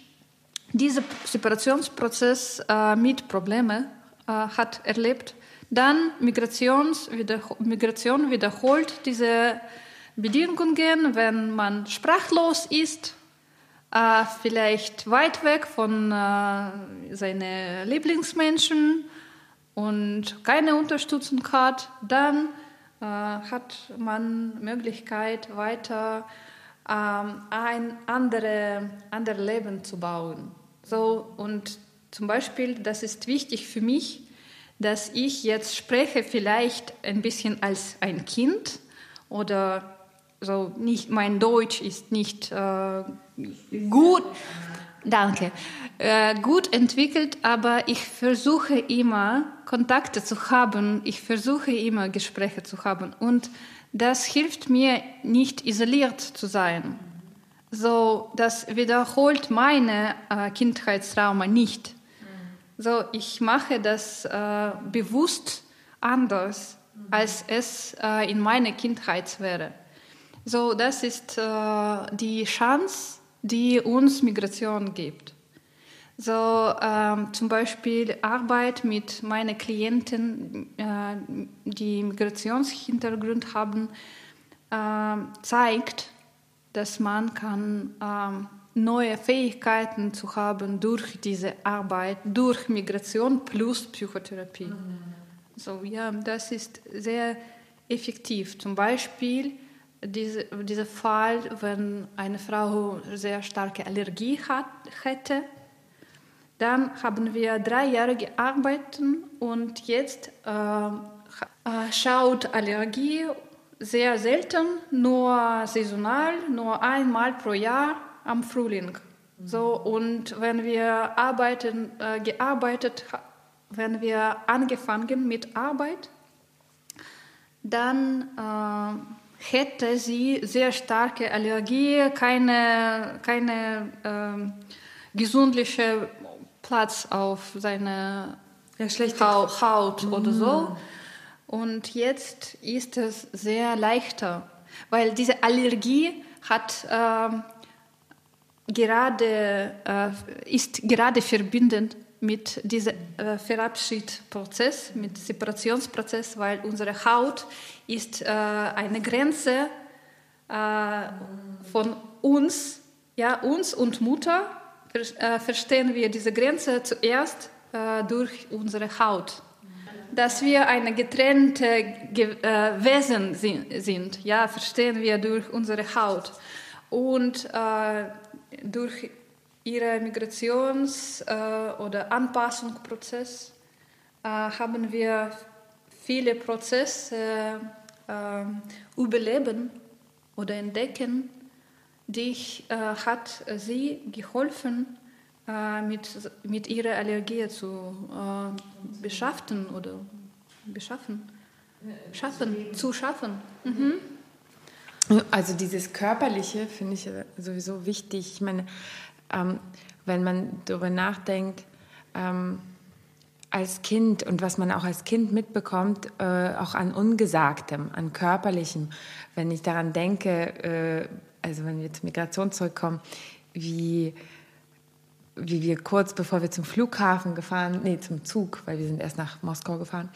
S4: diesen Separationsprozess äh, mit Problemen äh, hat erlebt, dann Migrations Migration wiederholt diese Bedingungen, wenn man sprachlos ist, äh, vielleicht weit weg von äh, seinen Lieblingsmenschen und keine Unterstützung hat, dann hat man Möglichkeit, weiter ähm, ein anderes andere Leben zu bauen. So, und zum Beispiel, das ist wichtig für mich, dass ich jetzt spreche vielleicht ein bisschen als ein Kind oder so nicht mein Deutsch ist nicht äh, gut Danke. Äh, gut entwickelt, aber ich versuche immer Kontakte zu haben. Ich versuche immer Gespräche zu haben. Und das hilft mir nicht isoliert zu sein. So, das wiederholt meine äh, Kindheitstrauma nicht. So, ich mache das äh, bewusst anders. als es äh, in meiner Kindheit wäre. So, das ist äh, die Chance, die uns Migration gibt. So ähm, zum Beispiel Arbeit mit meinen Klienten, äh, die Migrationshintergrund haben, äh, zeigt, dass man kann ähm, neue Fähigkeiten zu haben durch diese Arbeit, durch Migration plus Psychotherapie. Mhm. So ja, das ist sehr effektiv. Zum Beispiel diese, dieser Fall, wenn eine Frau sehr starke Allergie hat, hätte dann haben wir drei Jahre gearbeitet und jetzt äh, äh, schaut Allergie sehr selten, nur saisonal, nur einmal pro Jahr am Frühling. So, und wenn wir arbeiten, äh, gearbeitet, wenn wir angefangen mit Arbeit, dann äh, hätte sie sehr starke Allergie, keine, keine äh, gesundliche Platz auf seine ja, schlechte Haut, mhm. oder so. Und jetzt ist es sehr leichter, weil diese Allergie hat äh, gerade äh, ist gerade verbindend mit diesem äh, Verabschiedprozess, mit Separationsprozess, weil unsere Haut ist äh, eine Grenze äh, von uns, ja uns und Mutter äh, verstehen wir diese Grenze zuerst äh, durch unsere Haut. Dass wir eine getrennte äh, Wesen sind, ja, verstehen wir durch unsere Haut. Und durch ihren Migrations- oder Anpassungsprozess haben wir viele Prozesse überleben oder entdecken dich äh, hat sie geholfen, äh, mit, mit ihrer Allergie zu äh, beschaffen oder beschaffen, schaffen, zu schaffen. Mhm.
S3: Also dieses Körperliche finde ich sowieso wichtig. Ich meine, ähm, wenn man darüber nachdenkt, ähm, als Kind und was man auch als Kind mitbekommt, äh, auch an Ungesagtem, an Körperlichem. Wenn ich daran denke, äh, also wenn wir zur Migration zurückkommen, wie, wie wir kurz bevor wir zum Flughafen gefahren, nee, zum Zug, weil wir sind erst nach Moskau gefahren,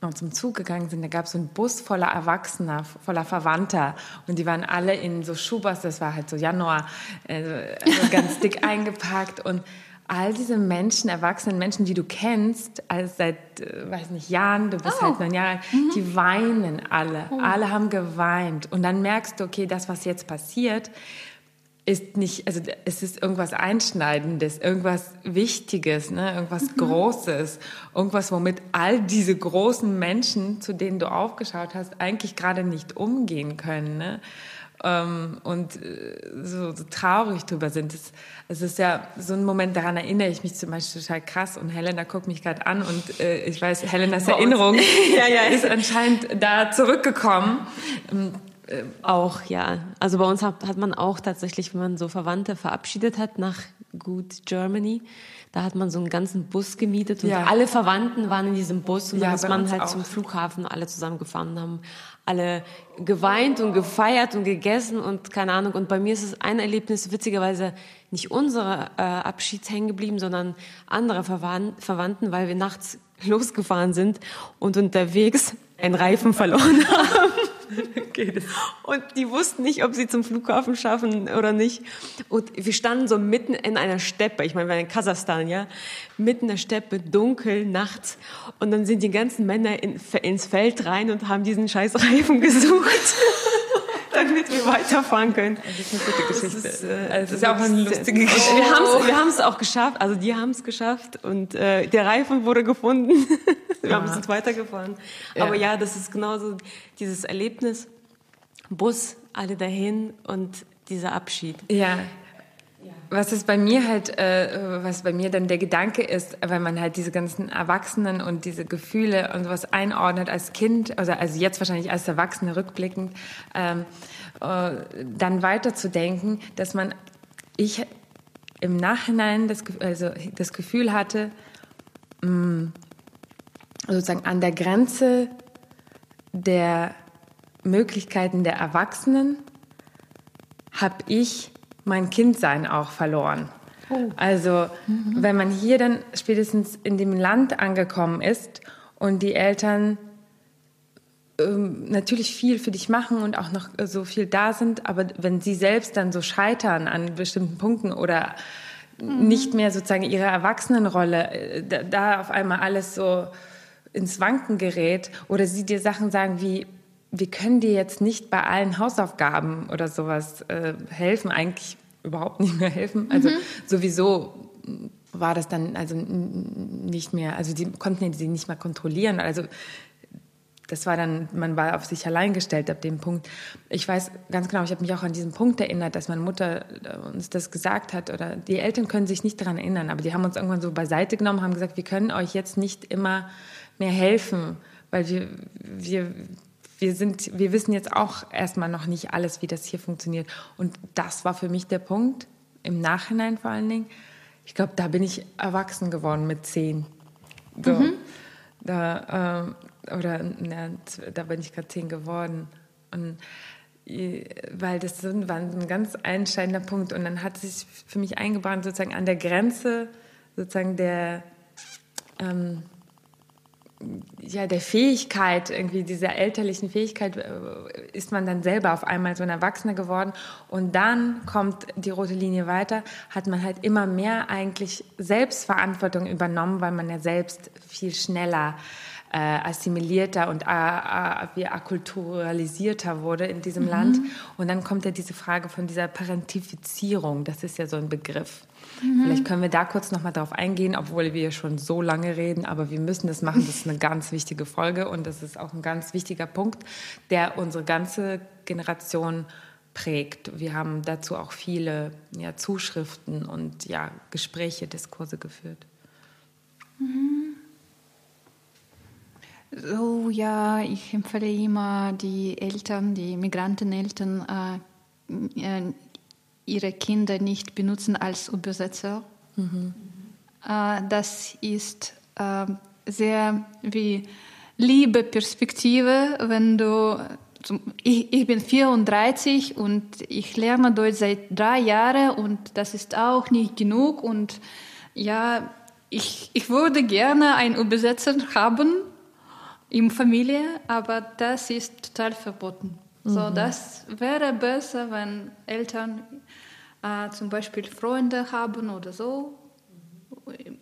S3: und zum Zug gegangen sind, da gab es so einen Bus voller Erwachsener, voller Verwandter und die waren alle in so Schubers, das war halt so Januar, also, also ganz dick eingepackt und all diese Menschen, erwachsenen Menschen, die du kennst, also seit, äh, weiß nicht, Jahren, du bist oh. halt neun Jahre mhm. die weinen alle. Oh. Alle haben geweint. Und dann merkst du, okay, das, was jetzt passiert, ist nicht, also es ist irgendwas Einschneidendes, irgendwas Wichtiges, ne? irgendwas mhm. Großes, irgendwas, womit all diese großen Menschen, zu denen du aufgeschaut hast, eigentlich gerade nicht umgehen können. Ne? Ähm, und äh, so, so, traurig drüber sind. Es, es, ist ja so ein Moment, daran erinnere ich mich zum Beispiel total krass und Helena guckt mich gerade an und äh, ich weiß, Helenas Erinnerung ja, ja. ist anscheinend da zurückgekommen.
S2: Ähm, äh, auch, ja. Also bei uns hat, hat man auch tatsächlich, wenn man so Verwandte verabschiedet hat nach Good Germany, da hat man so einen ganzen Bus gemietet und ja. alle Verwandten waren in diesem Bus und ja, dann ist man halt auch. zum Flughafen alle zusammengefahren und haben alle geweint und gefeiert und gegessen und keine Ahnung. Und bei mir ist es ein Erlebnis witzigerweise nicht unsere äh, Abschieds hängen geblieben, sondern andere Verwandten, weil wir nachts losgefahren sind und unterwegs einen Reifen verloren haben. Und die wussten nicht, ob sie zum Flughafen schaffen oder nicht. Und wir standen so mitten in einer Steppe. Ich meine, wir waren in Kasachstan, ja. Mitten in der Steppe, dunkel, nachts. Und dann sind die ganzen Männer in, ins Feld rein und haben diesen scheiß Reifen gesucht. damit wir weiterfahren können. Das ist eine gute Geschichte. Das ist, äh, das ist ja auch eine lustige Geschichte. Wir haben es wir auch geschafft, also die haben es geschafft und äh, der Reifen wurde gefunden. wir ja. haben es weitergefahren. Ja. Aber ja, das ist genauso dieses Erlebnis. Bus, alle dahin und dieser Abschied.
S3: Ja. Was es bei mir halt, äh, was bei mir dann der Gedanke ist, weil man halt diese ganzen Erwachsenen und diese Gefühle und sowas einordnet als Kind, also, also jetzt wahrscheinlich als Erwachsene rückblickend, ähm, äh, dann weiterzudenken, dass man, ich im Nachhinein das, also das Gefühl hatte, mh, mm, sozusagen an der Grenze der Möglichkeiten der Erwachsenen habe ich mein Kindsein auch verloren. Oh. Also mhm. wenn man hier dann spätestens in dem Land angekommen ist und die Eltern ähm, natürlich viel für dich machen und auch noch so viel da sind, aber wenn sie selbst dann so scheitern an bestimmten Punkten oder mhm. nicht mehr sozusagen ihre Erwachsenenrolle, äh, da, da auf einmal alles so ins Wanken gerät oder sie dir Sachen sagen wie, wir können dir jetzt nicht bei allen Hausaufgaben oder sowas äh, helfen, eigentlich überhaupt nicht mehr helfen. Also mhm. sowieso war das dann also nicht mehr, also die konnten sie nicht mehr kontrollieren. Also das war dann, man war auf sich allein gestellt ab dem Punkt. Ich weiß ganz genau, ich habe mich auch an diesen Punkt erinnert, dass meine Mutter äh, uns das gesagt hat oder die Eltern können sich nicht daran erinnern, aber die haben uns irgendwann so beiseite genommen, haben gesagt, wir können euch jetzt nicht immer mehr helfen, weil wir, wir, wir, sind, wir wissen jetzt auch erstmal noch nicht alles, wie das hier funktioniert. Und das war für mich der Punkt, im Nachhinein vor allen Dingen. Ich glaube, da bin ich erwachsen geworden mit zehn. So. Mhm. Da, äh, oder ja, da bin ich gerade zehn geworden. Und äh, weil das war ein ganz einschneidender Punkt. Und dann hat sich für mich eingebrannt, sozusagen an der Grenze sozusagen der, ähm, ja, der Fähigkeit, irgendwie dieser elterlichen Fähigkeit, äh, ist man dann selber auf einmal so ein Erwachsener geworden. Und dann kommt die rote Linie weiter, hat man halt immer mehr eigentlich Selbstverantwortung übernommen, weil man ja selbst viel schneller äh, assimilierter und wie akkulturalisierter wurde in diesem mhm. Land. Und dann kommt ja diese Frage von dieser Parentifizierung, das ist ja so ein Begriff. Mhm. Vielleicht können wir da kurz nochmal drauf eingehen, obwohl wir schon so lange reden, aber wir müssen das machen. Das ist eine ganz wichtige Folge und das ist auch ein ganz wichtiger Punkt, der unsere ganze Generation prägt. Wir haben dazu auch viele ja, Zuschriften und ja, Gespräche, Diskurse geführt.
S4: Mhm. So, ja, ich empfehle immer die Eltern, die Migranteneltern, äh, äh ihre Kinder nicht benutzen als Übersetzer. Mhm. Äh, das ist äh, sehr wie liebe Perspektive, wenn du ich, ich, bin 34 und ich lerne Deutsch seit drei Jahren und das ist auch nicht genug und ja, ich, ich würde gerne einen Übersetzer haben in Familie, aber das ist total verboten. Mhm. So, das wäre besser, wenn Eltern äh, zum Beispiel Freunde haben oder so,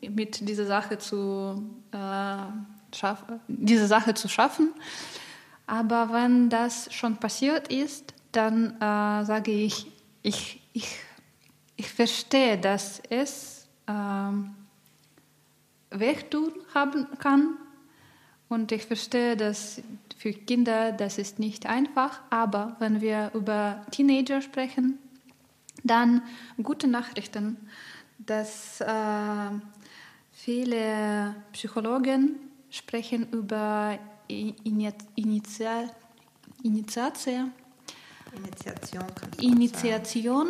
S4: mit dieser Sache zu, äh, schaffen, diese Sache zu schaffen. Aber wenn das schon passiert ist, dann äh, sage ich, ich, ich, ich verstehe, dass es äh, Wehtun haben kann. Und ich verstehe, dass für Kinder das ist nicht einfach. Aber wenn wir über Teenager sprechen, dann gute Nachrichten, dass äh, viele Psychologen sprechen über Initial, Initiation, Initiation, Initiation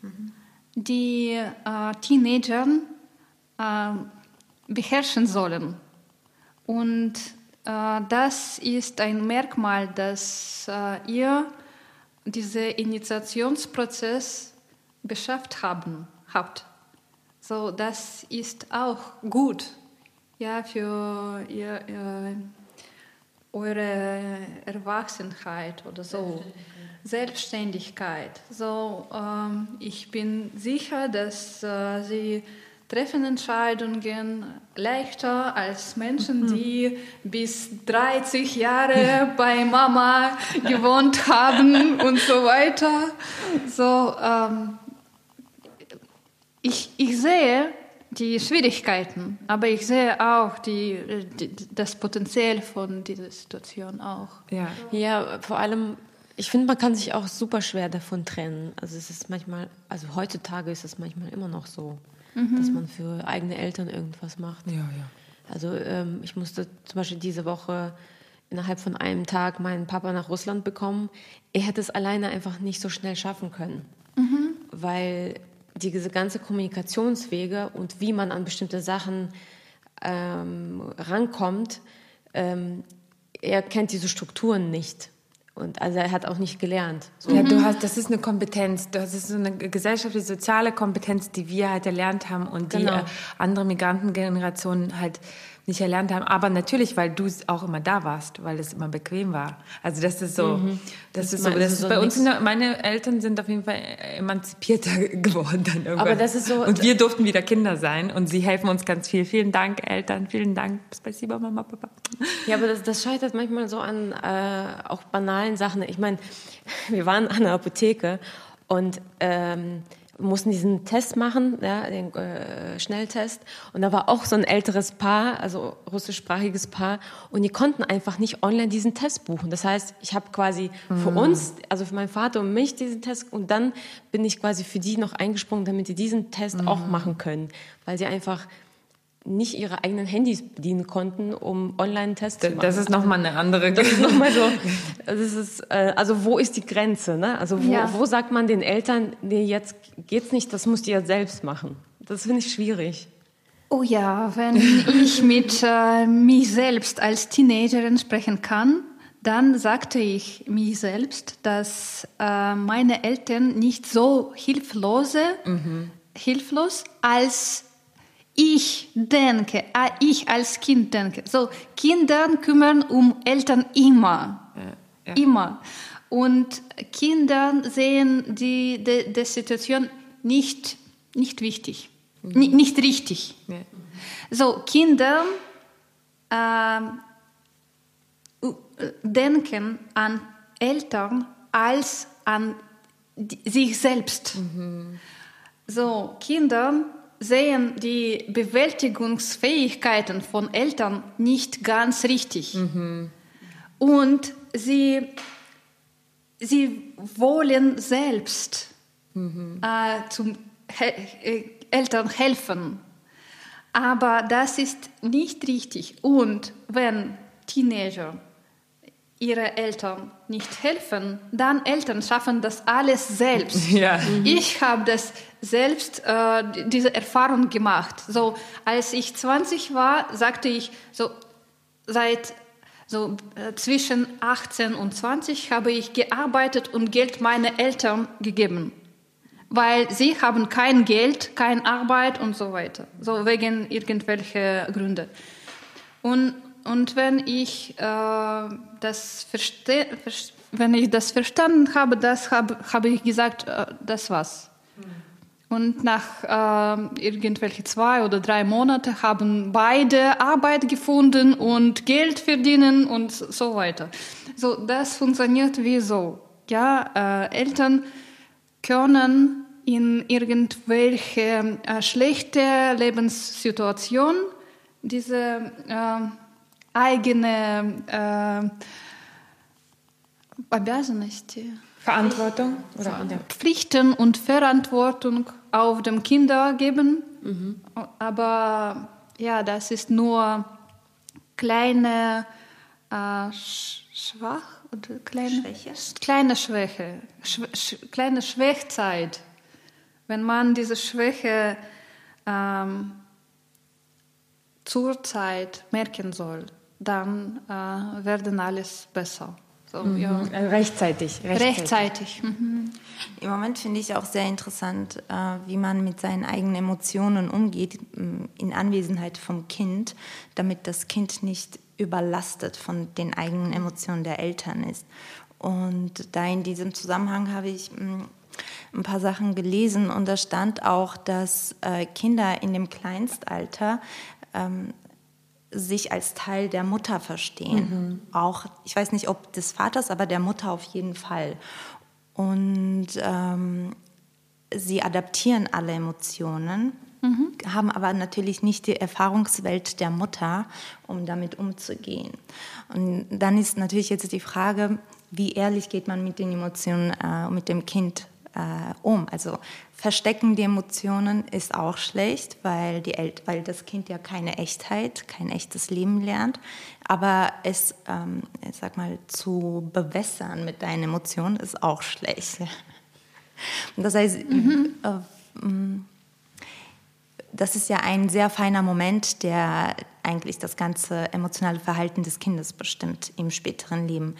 S4: mhm. die äh, Teenager äh, beherrschen sollen. Und äh, das ist ein Merkmal, dass äh, ihr diesen Initiationsprozess beschafft haben, habt. So, das ist auch gut ja, für ihr, ihr, eure Erwachsenheit oder so. Selbstständigkeit. So, ähm, ich bin sicher, dass äh, sie treffen Entscheidungen leichter als Menschen, mhm. die bis 30 Jahre bei Mama gewohnt haben und so weiter. So, ähm, ich, ich sehe die Schwierigkeiten, aber ich sehe auch die, die, das Potenzial von dieser Situation auch.
S2: Ja, ja vor allem, ich finde, man kann sich auch super schwer davon trennen. Also es ist manchmal, also heutzutage ist es manchmal immer noch so, mhm. dass man für eigene Eltern irgendwas macht.
S3: Ja, ja.
S2: Also ähm, ich musste zum Beispiel diese Woche innerhalb von einem Tag meinen Papa nach Russland bekommen. Er hätte es alleine einfach nicht so schnell schaffen können, mhm. weil diese ganze Kommunikationswege und wie man an bestimmte Sachen ähm, rankommt, ähm, er kennt diese Strukturen nicht. Und also er hat auch nicht gelernt.
S3: So. Ja, du hast, das ist eine Kompetenz, das ist so eine gesellschaftliche, soziale Kompetenz, die wir halt erlernt haben und die genau. äh, andere Migrantengenerationen halt nicht erlernt haben. Aber natürlich, weil du auch immer da warst, weil es immer bequem war. Also das ist so, mhm. das, ist so, das ist so bei uns, der, meine Eltern sind auf jeden Fall emanzipierter geworden dann irgendwann. Aber das ist so. Und wir durften wieder Kinder sein und sie helfen uns ganz viel. Vielen Dank, Eltern, vielen Dank. Spasiba, Mama, Papa.
S2: Ja, aber das, das scheitert manchmal so an äh, auch banalen Sachen. Ich meine, wir waren an der Apotheke und ähm, mussten diesen Test machen, ja, den äh, Schnelltest. Und da war auch so ein älteres Paar, also russischsprachiges Paar, und die konnten einfach nicht online diesen Test buchen. Das heißt, ich habe quasi mhm. für uns, also für meinen Vater und mich diesen Test, und dann bin ich quasi für die noch eingesprungen, damit die diesen Test mhm. auch machen können, weil sie einfach nicht ihre eigenen Handys bedienen konnten, um Online-Tests zu machen.
S3: Das ist nochmal eine andere
S2: Das ist nochmal so. Das ist, äh, also wo ist die Grenze? Ne? Also wo, ja. wo sagt man den Eltern, nee, jetzt geht's nicht, das musst ihr selbst machen? Das finde ich schwierig.
S4: Oh ja, wenn ich mit äh, mir selbst als Teenagerin sprechen kann, dann sagte ich mir selbst, dass äh, meine Eltern nicht so hilflose, mhm. hilflos als ich denke, ah, ich als Kind denke. So, Kinder kümmern um Eltern immer. Ja, ja. Immer. Und Kinder sehen die, die, die Situation nicht, nicht wichtig, mhm. nicht, nicht richtig. Ja. So, Kinder äh, denken an Eltern als an sich selbst. Mhm. So, Kinder sehen die Bewältigungsfähigkeiten von Eltern nicht ganz richtig. Mhm. Und sie, sie wollen selbst mhm. äh, zum He äh, Eltern helfen. Aber das ist nicht richtig. Und wenn Teenager ihre Eltern nicht helfen, dann Eltern schaffen das alles selbst. Ja. Mhm. Ich habe das selbst äh, diese Erfahrung gemacht. So als ich 20 war, sagte ich so seit so äh, zwischen 18 und 20 habe ich gearbeitet und Geld meine Eltern gegeben, weil sie haben kein Geld, keine Arbeit und so weiter, so wegen irgendwelcher Gründe. Und und wenn ich, äh, das verste wenn ich das verstanden habe, das habe, habe ich gesagt, äh, das war's. Und nach äh, irgendwelche zwei oder drei Monate haben beide Arbeit gefunden und Geld verdienen und so weiter. So, das funktioniert wie so. Ja, äh, Eltern können in irgendwelche äh, schlechte Lebenssituation diese äh, eigene ähm, äh,
S3: Verantwortung
S4: oder Pflichten und Verantwortung auf dem Kinder geben. Mhm. Aber ja, das ist nur kleine äh, Schwach oder kleine Schwäche. Kleine Schwäche, Sch sch kleine Schwächzeit. Wenn man diese Schwäche ähm, zur merken soll dann äh, werden alles besser.
S3: So, mhm. ja. Also rechtzeitig.
S4: Rechtzeitig. rechtzeitig. Mhm.
S1: Im Moment finde ich auch sehr interessant, äh, wie man mit seinen eigenen Emotionen umgeht in Anwesenheit vom Kind, damit das Kind nicht überlastet von den eigenen Emotionen der Eltern ist. Und da in diesem Zusammenhang habe ich ein paar Sachen gelesen und da stand auch, dass äh, Kinder in dem Kleinstalter ähm, sich als Teil der Mutter verstehen. Mhm. Auch, ich weiß nicht, ob des Vaters, aber der Mutter auf jeden Fall. Und ähm, sie adaptieren alle Emotionen, mhm. haben aber natürlich nicht die Erfahrungswelt der Mutter, um damit umzugehen. Und dann ist natürlich jetzt die Frage, wie ehrlich geht man mit den Emotionen, äh, mit dem Kind äh, um. Also Verstecken die Emotionen ist auch schlecht, weil, die El weil das Kind ja keine Echtheit, kein echtes Leben lernt. Aber es, ähm, ich sag mal, zu bewässern mit deinen Emotionen ist auch schlecht. Das heißt, mhm. äh, das ist ja ein sehr feiner Moment, der eigentlich das ganze emotionale Verhalten des Kindes bestimmt im späteren Leben.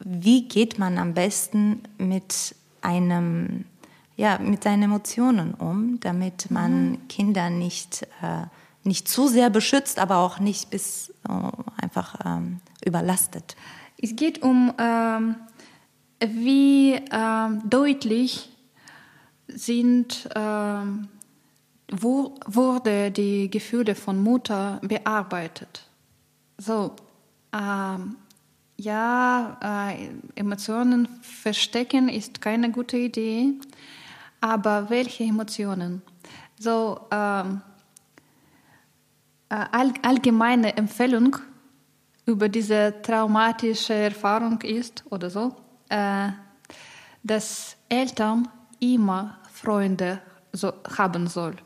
S1: Wie geht man am besten mit einem, ja, mit seinen Emotionen um, damit man mhm. Kinder nicht, äh, nicht zu sehr beschützt, aber auch nicht bis äh, einfach ähm, überlastet?
S4: Es geht um, ähm, wie ähm, deutlich sind ähm, wo wurde die Gefühle von Mutter bearbeitet. So, ähm, ja, äh, Emotionen verstecken ist keine gute Idee, aber welche Emotionen? So, ähm, äh, all, allgemeine Empfehlung über diese traumatische Erfahrung ist oder so, äh, dass Eltern immer Freunde so haben sollen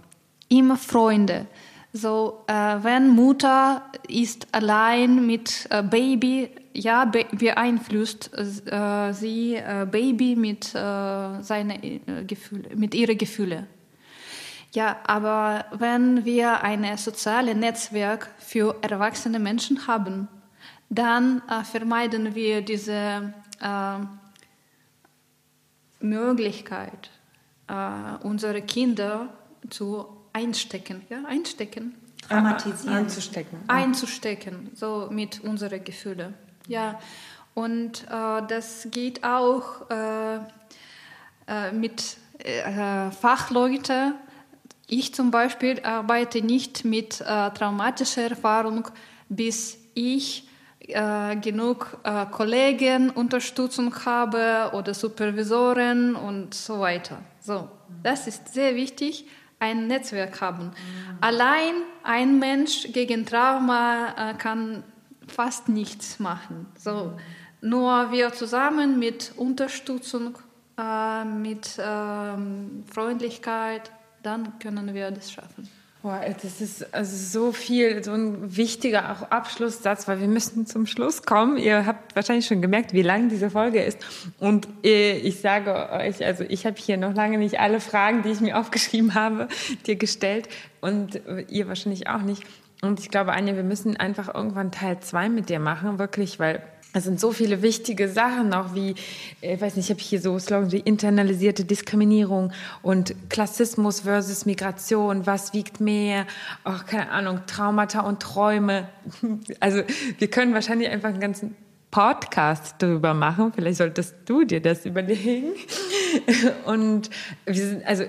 S4: immer Freunde. So, äh, wenn Mutter ist allein mit äh, Baby, ja, be beeinflusst äh, sie äh, Baby mit äh, seine äh, Gefühle, mit ihren Gefühlen. Ja, aber wenn wir ein soziales Netzwerk für erwachsene Menschen haben, dann vermeiden wir diese Möglichkeit, unsere Kinder zu einstecken, ja, einstecken.
S3: Traumatisieren. Einzustecken.
S4: Einzustecken, so mit unseren Gefühlen. Ja, und äh, das geht auch äh, äh, mit äh, Fachleuten. Ich zum Beispiel arbeite nicht mit äh, traumatischer Erfahrung, bis ich äh, genug Kollegen Unterstützung habe oder Supervisoren und so weiter. So, das ist sehr wichtig ein Netzwerk haben. Mhm. Allein ein Mensch gegen Trauma kann fast nichts machen. So, nur wir zusammen mit Unterstützung, äh, mit ähm, Freundlichkeit, dann können wir das schaffen.
S3: Boah, das ist also so viel, so ein wichtiger auch Abschlusssatz, weil wir müssen zum Schluss kommen. Ihr habt wahrscheinlich schon gemerkt, wie lang diese Folge ist. Und äh, ich sage euch, also ich habe hier noch lange nicht alle Fragen, die ich mir aufgeschrieben habe, dir gestellt und ihr wahrscheinlich auch nicht. Und ich glaube, Anja, wir müssen einfach irgendwann Teil zwei mit dir machen, wirklich, weil es sind so viele wichtige Sachen, auch wie, ich äh, weiß nicht, ich habe hier so Slogans wie internalisierte Diskriminierung und Klassismus versus Migration, was wiegt mehr, auch keine Ahnung, Traumata und Träume. Also wir können wahrscheinlich einfach einen ganzen Podcast darüber machen. Vielleicht solltest du dir das überlegen. Und wir sind, also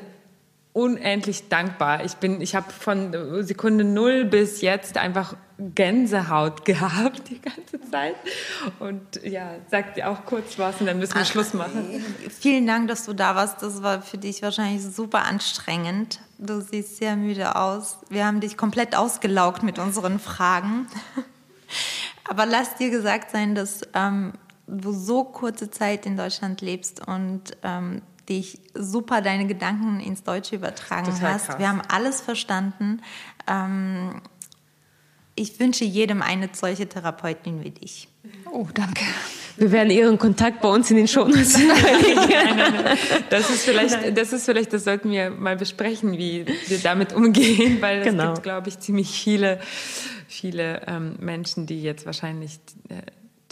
S3: unendlich dankbar. Ich bin, ich habe von Sekunde null bis jetzt einfach Gänsehaut gehabt die ganze Zeit. Und ja, sag dir auch kurz was und dann müssen wir Ach, Schluss machen.
S1: Vielen Dank, dass du da warst. Das war für dich wahrscheinlich super anstrengend. Du siehst sehr müde aus. Wir haben dich komplett ausgelaugt mit unseren Fragen. Aber lass dir gesagt sein, dass ähm, du so kurze Zeit in Deutschland lebst und ähm, dich super deine Gedanken ins Deutsche übertragen Total hast. Krass. Wir haben alles verstanden. Ähm, ich wünsche jedem eine solche Therapeutin wie dich.
S4: Oh, danke.
S2: Wir werden Ihren Kontakt bei uns in den Shownotes
S3: Das ist vielleicht, das ist vielleicht, das sollten wir mal besprechen, wie wir damit umgehen, weil es genau. gibt, glaube ich, ziemlich viele, viele ähm, Menschen, die jetzt wahrscheinlich äh,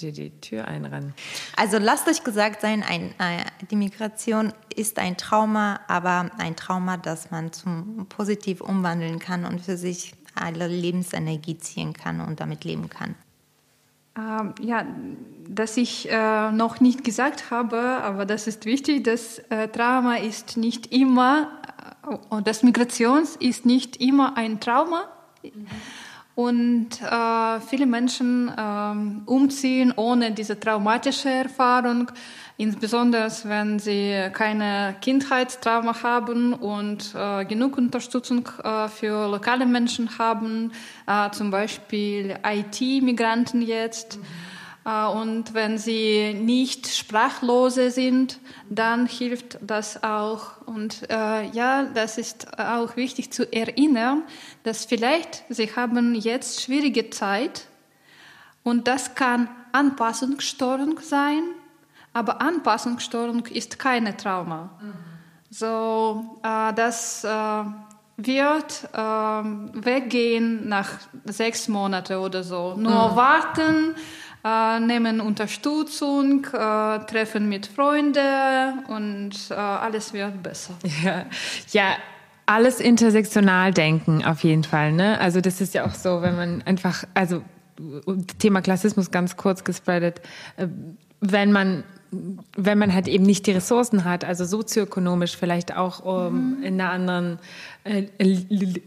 S3: dir die Tür einrennen.
S1: Also lasst euch gesagt sein, ein, äh, die Migration ist ein Trauma, aber ein Trauma, das man zum positiv umwandeln kann und für sich alle Lebensenergie ziehen kann und damit leben kann.
S4: Ähm, ja, dass ich äh, noch nicht gesagt habe, aber das ist wichtig, dass äh, Trauma ist nicht immer, äh, das Migration ist nicht immer ein Trauma. Mhm und äh, viele Menschen äh, umziehen ohne diese traumatische Erfahrung, insbesondere wenn sie keine Kindheitstrauma haben und äh, genug Unterstützung äh, für lokale Menschen haben, äh, zum Beispiel IT-Migranten jetzt. Mhm und wenn sie nicht Sprachlose sind, dann hilft das auch. Und äh, ja, das ist auch wichtig zu erinnern, dass vielleicht sie haben jetzt schwierige Zeit und das kann Anpassungsstörung sein, aber Anpassungsstörung ist keine Trauma. Mhm. So, äh, das äh, wird ähm, weggehen nach sechs Monaten oder so. Nur mhm. warten, äh, nehmen Unterstützung, äh, treffen mit Freunden und äh, alles wird besser.
S3: Ja, ja alles intersektional denken auf jeden Fall. Ne? Also das ist ja auch so, wenn man einfach, also Thema Klassismus ganz kurz gespreadet, äh, wenn man wenn man halt eben nicht die Ressourcen hat, also sozioökonomisch vielleicht auch um, mhm. in einer anderen äh,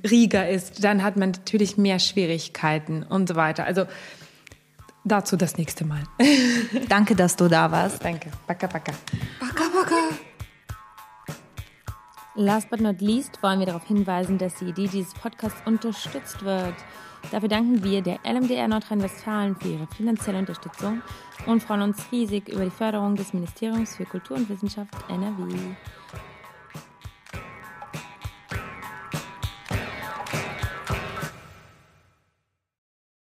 S3: Riga ist, dann hat man natürlich mehr Schwierigkeiten und so weiter. Also dazu das nächste Mal.
S1: Danke, dass du da warst.
S3: Danke. Baka, baka.
S4: Baka, baka.
S2: Last but not least wollen wir darauf hinweisen, dass die Idee dieses Podcasts unterstützt wird. Dafür danken wir der LMDR Nordrhein-Westfalen für ihre finanzielle Unterstützung und freuen uns riesig über die Förderung des Ministeriums für Kultur und Wissenschaft NRW.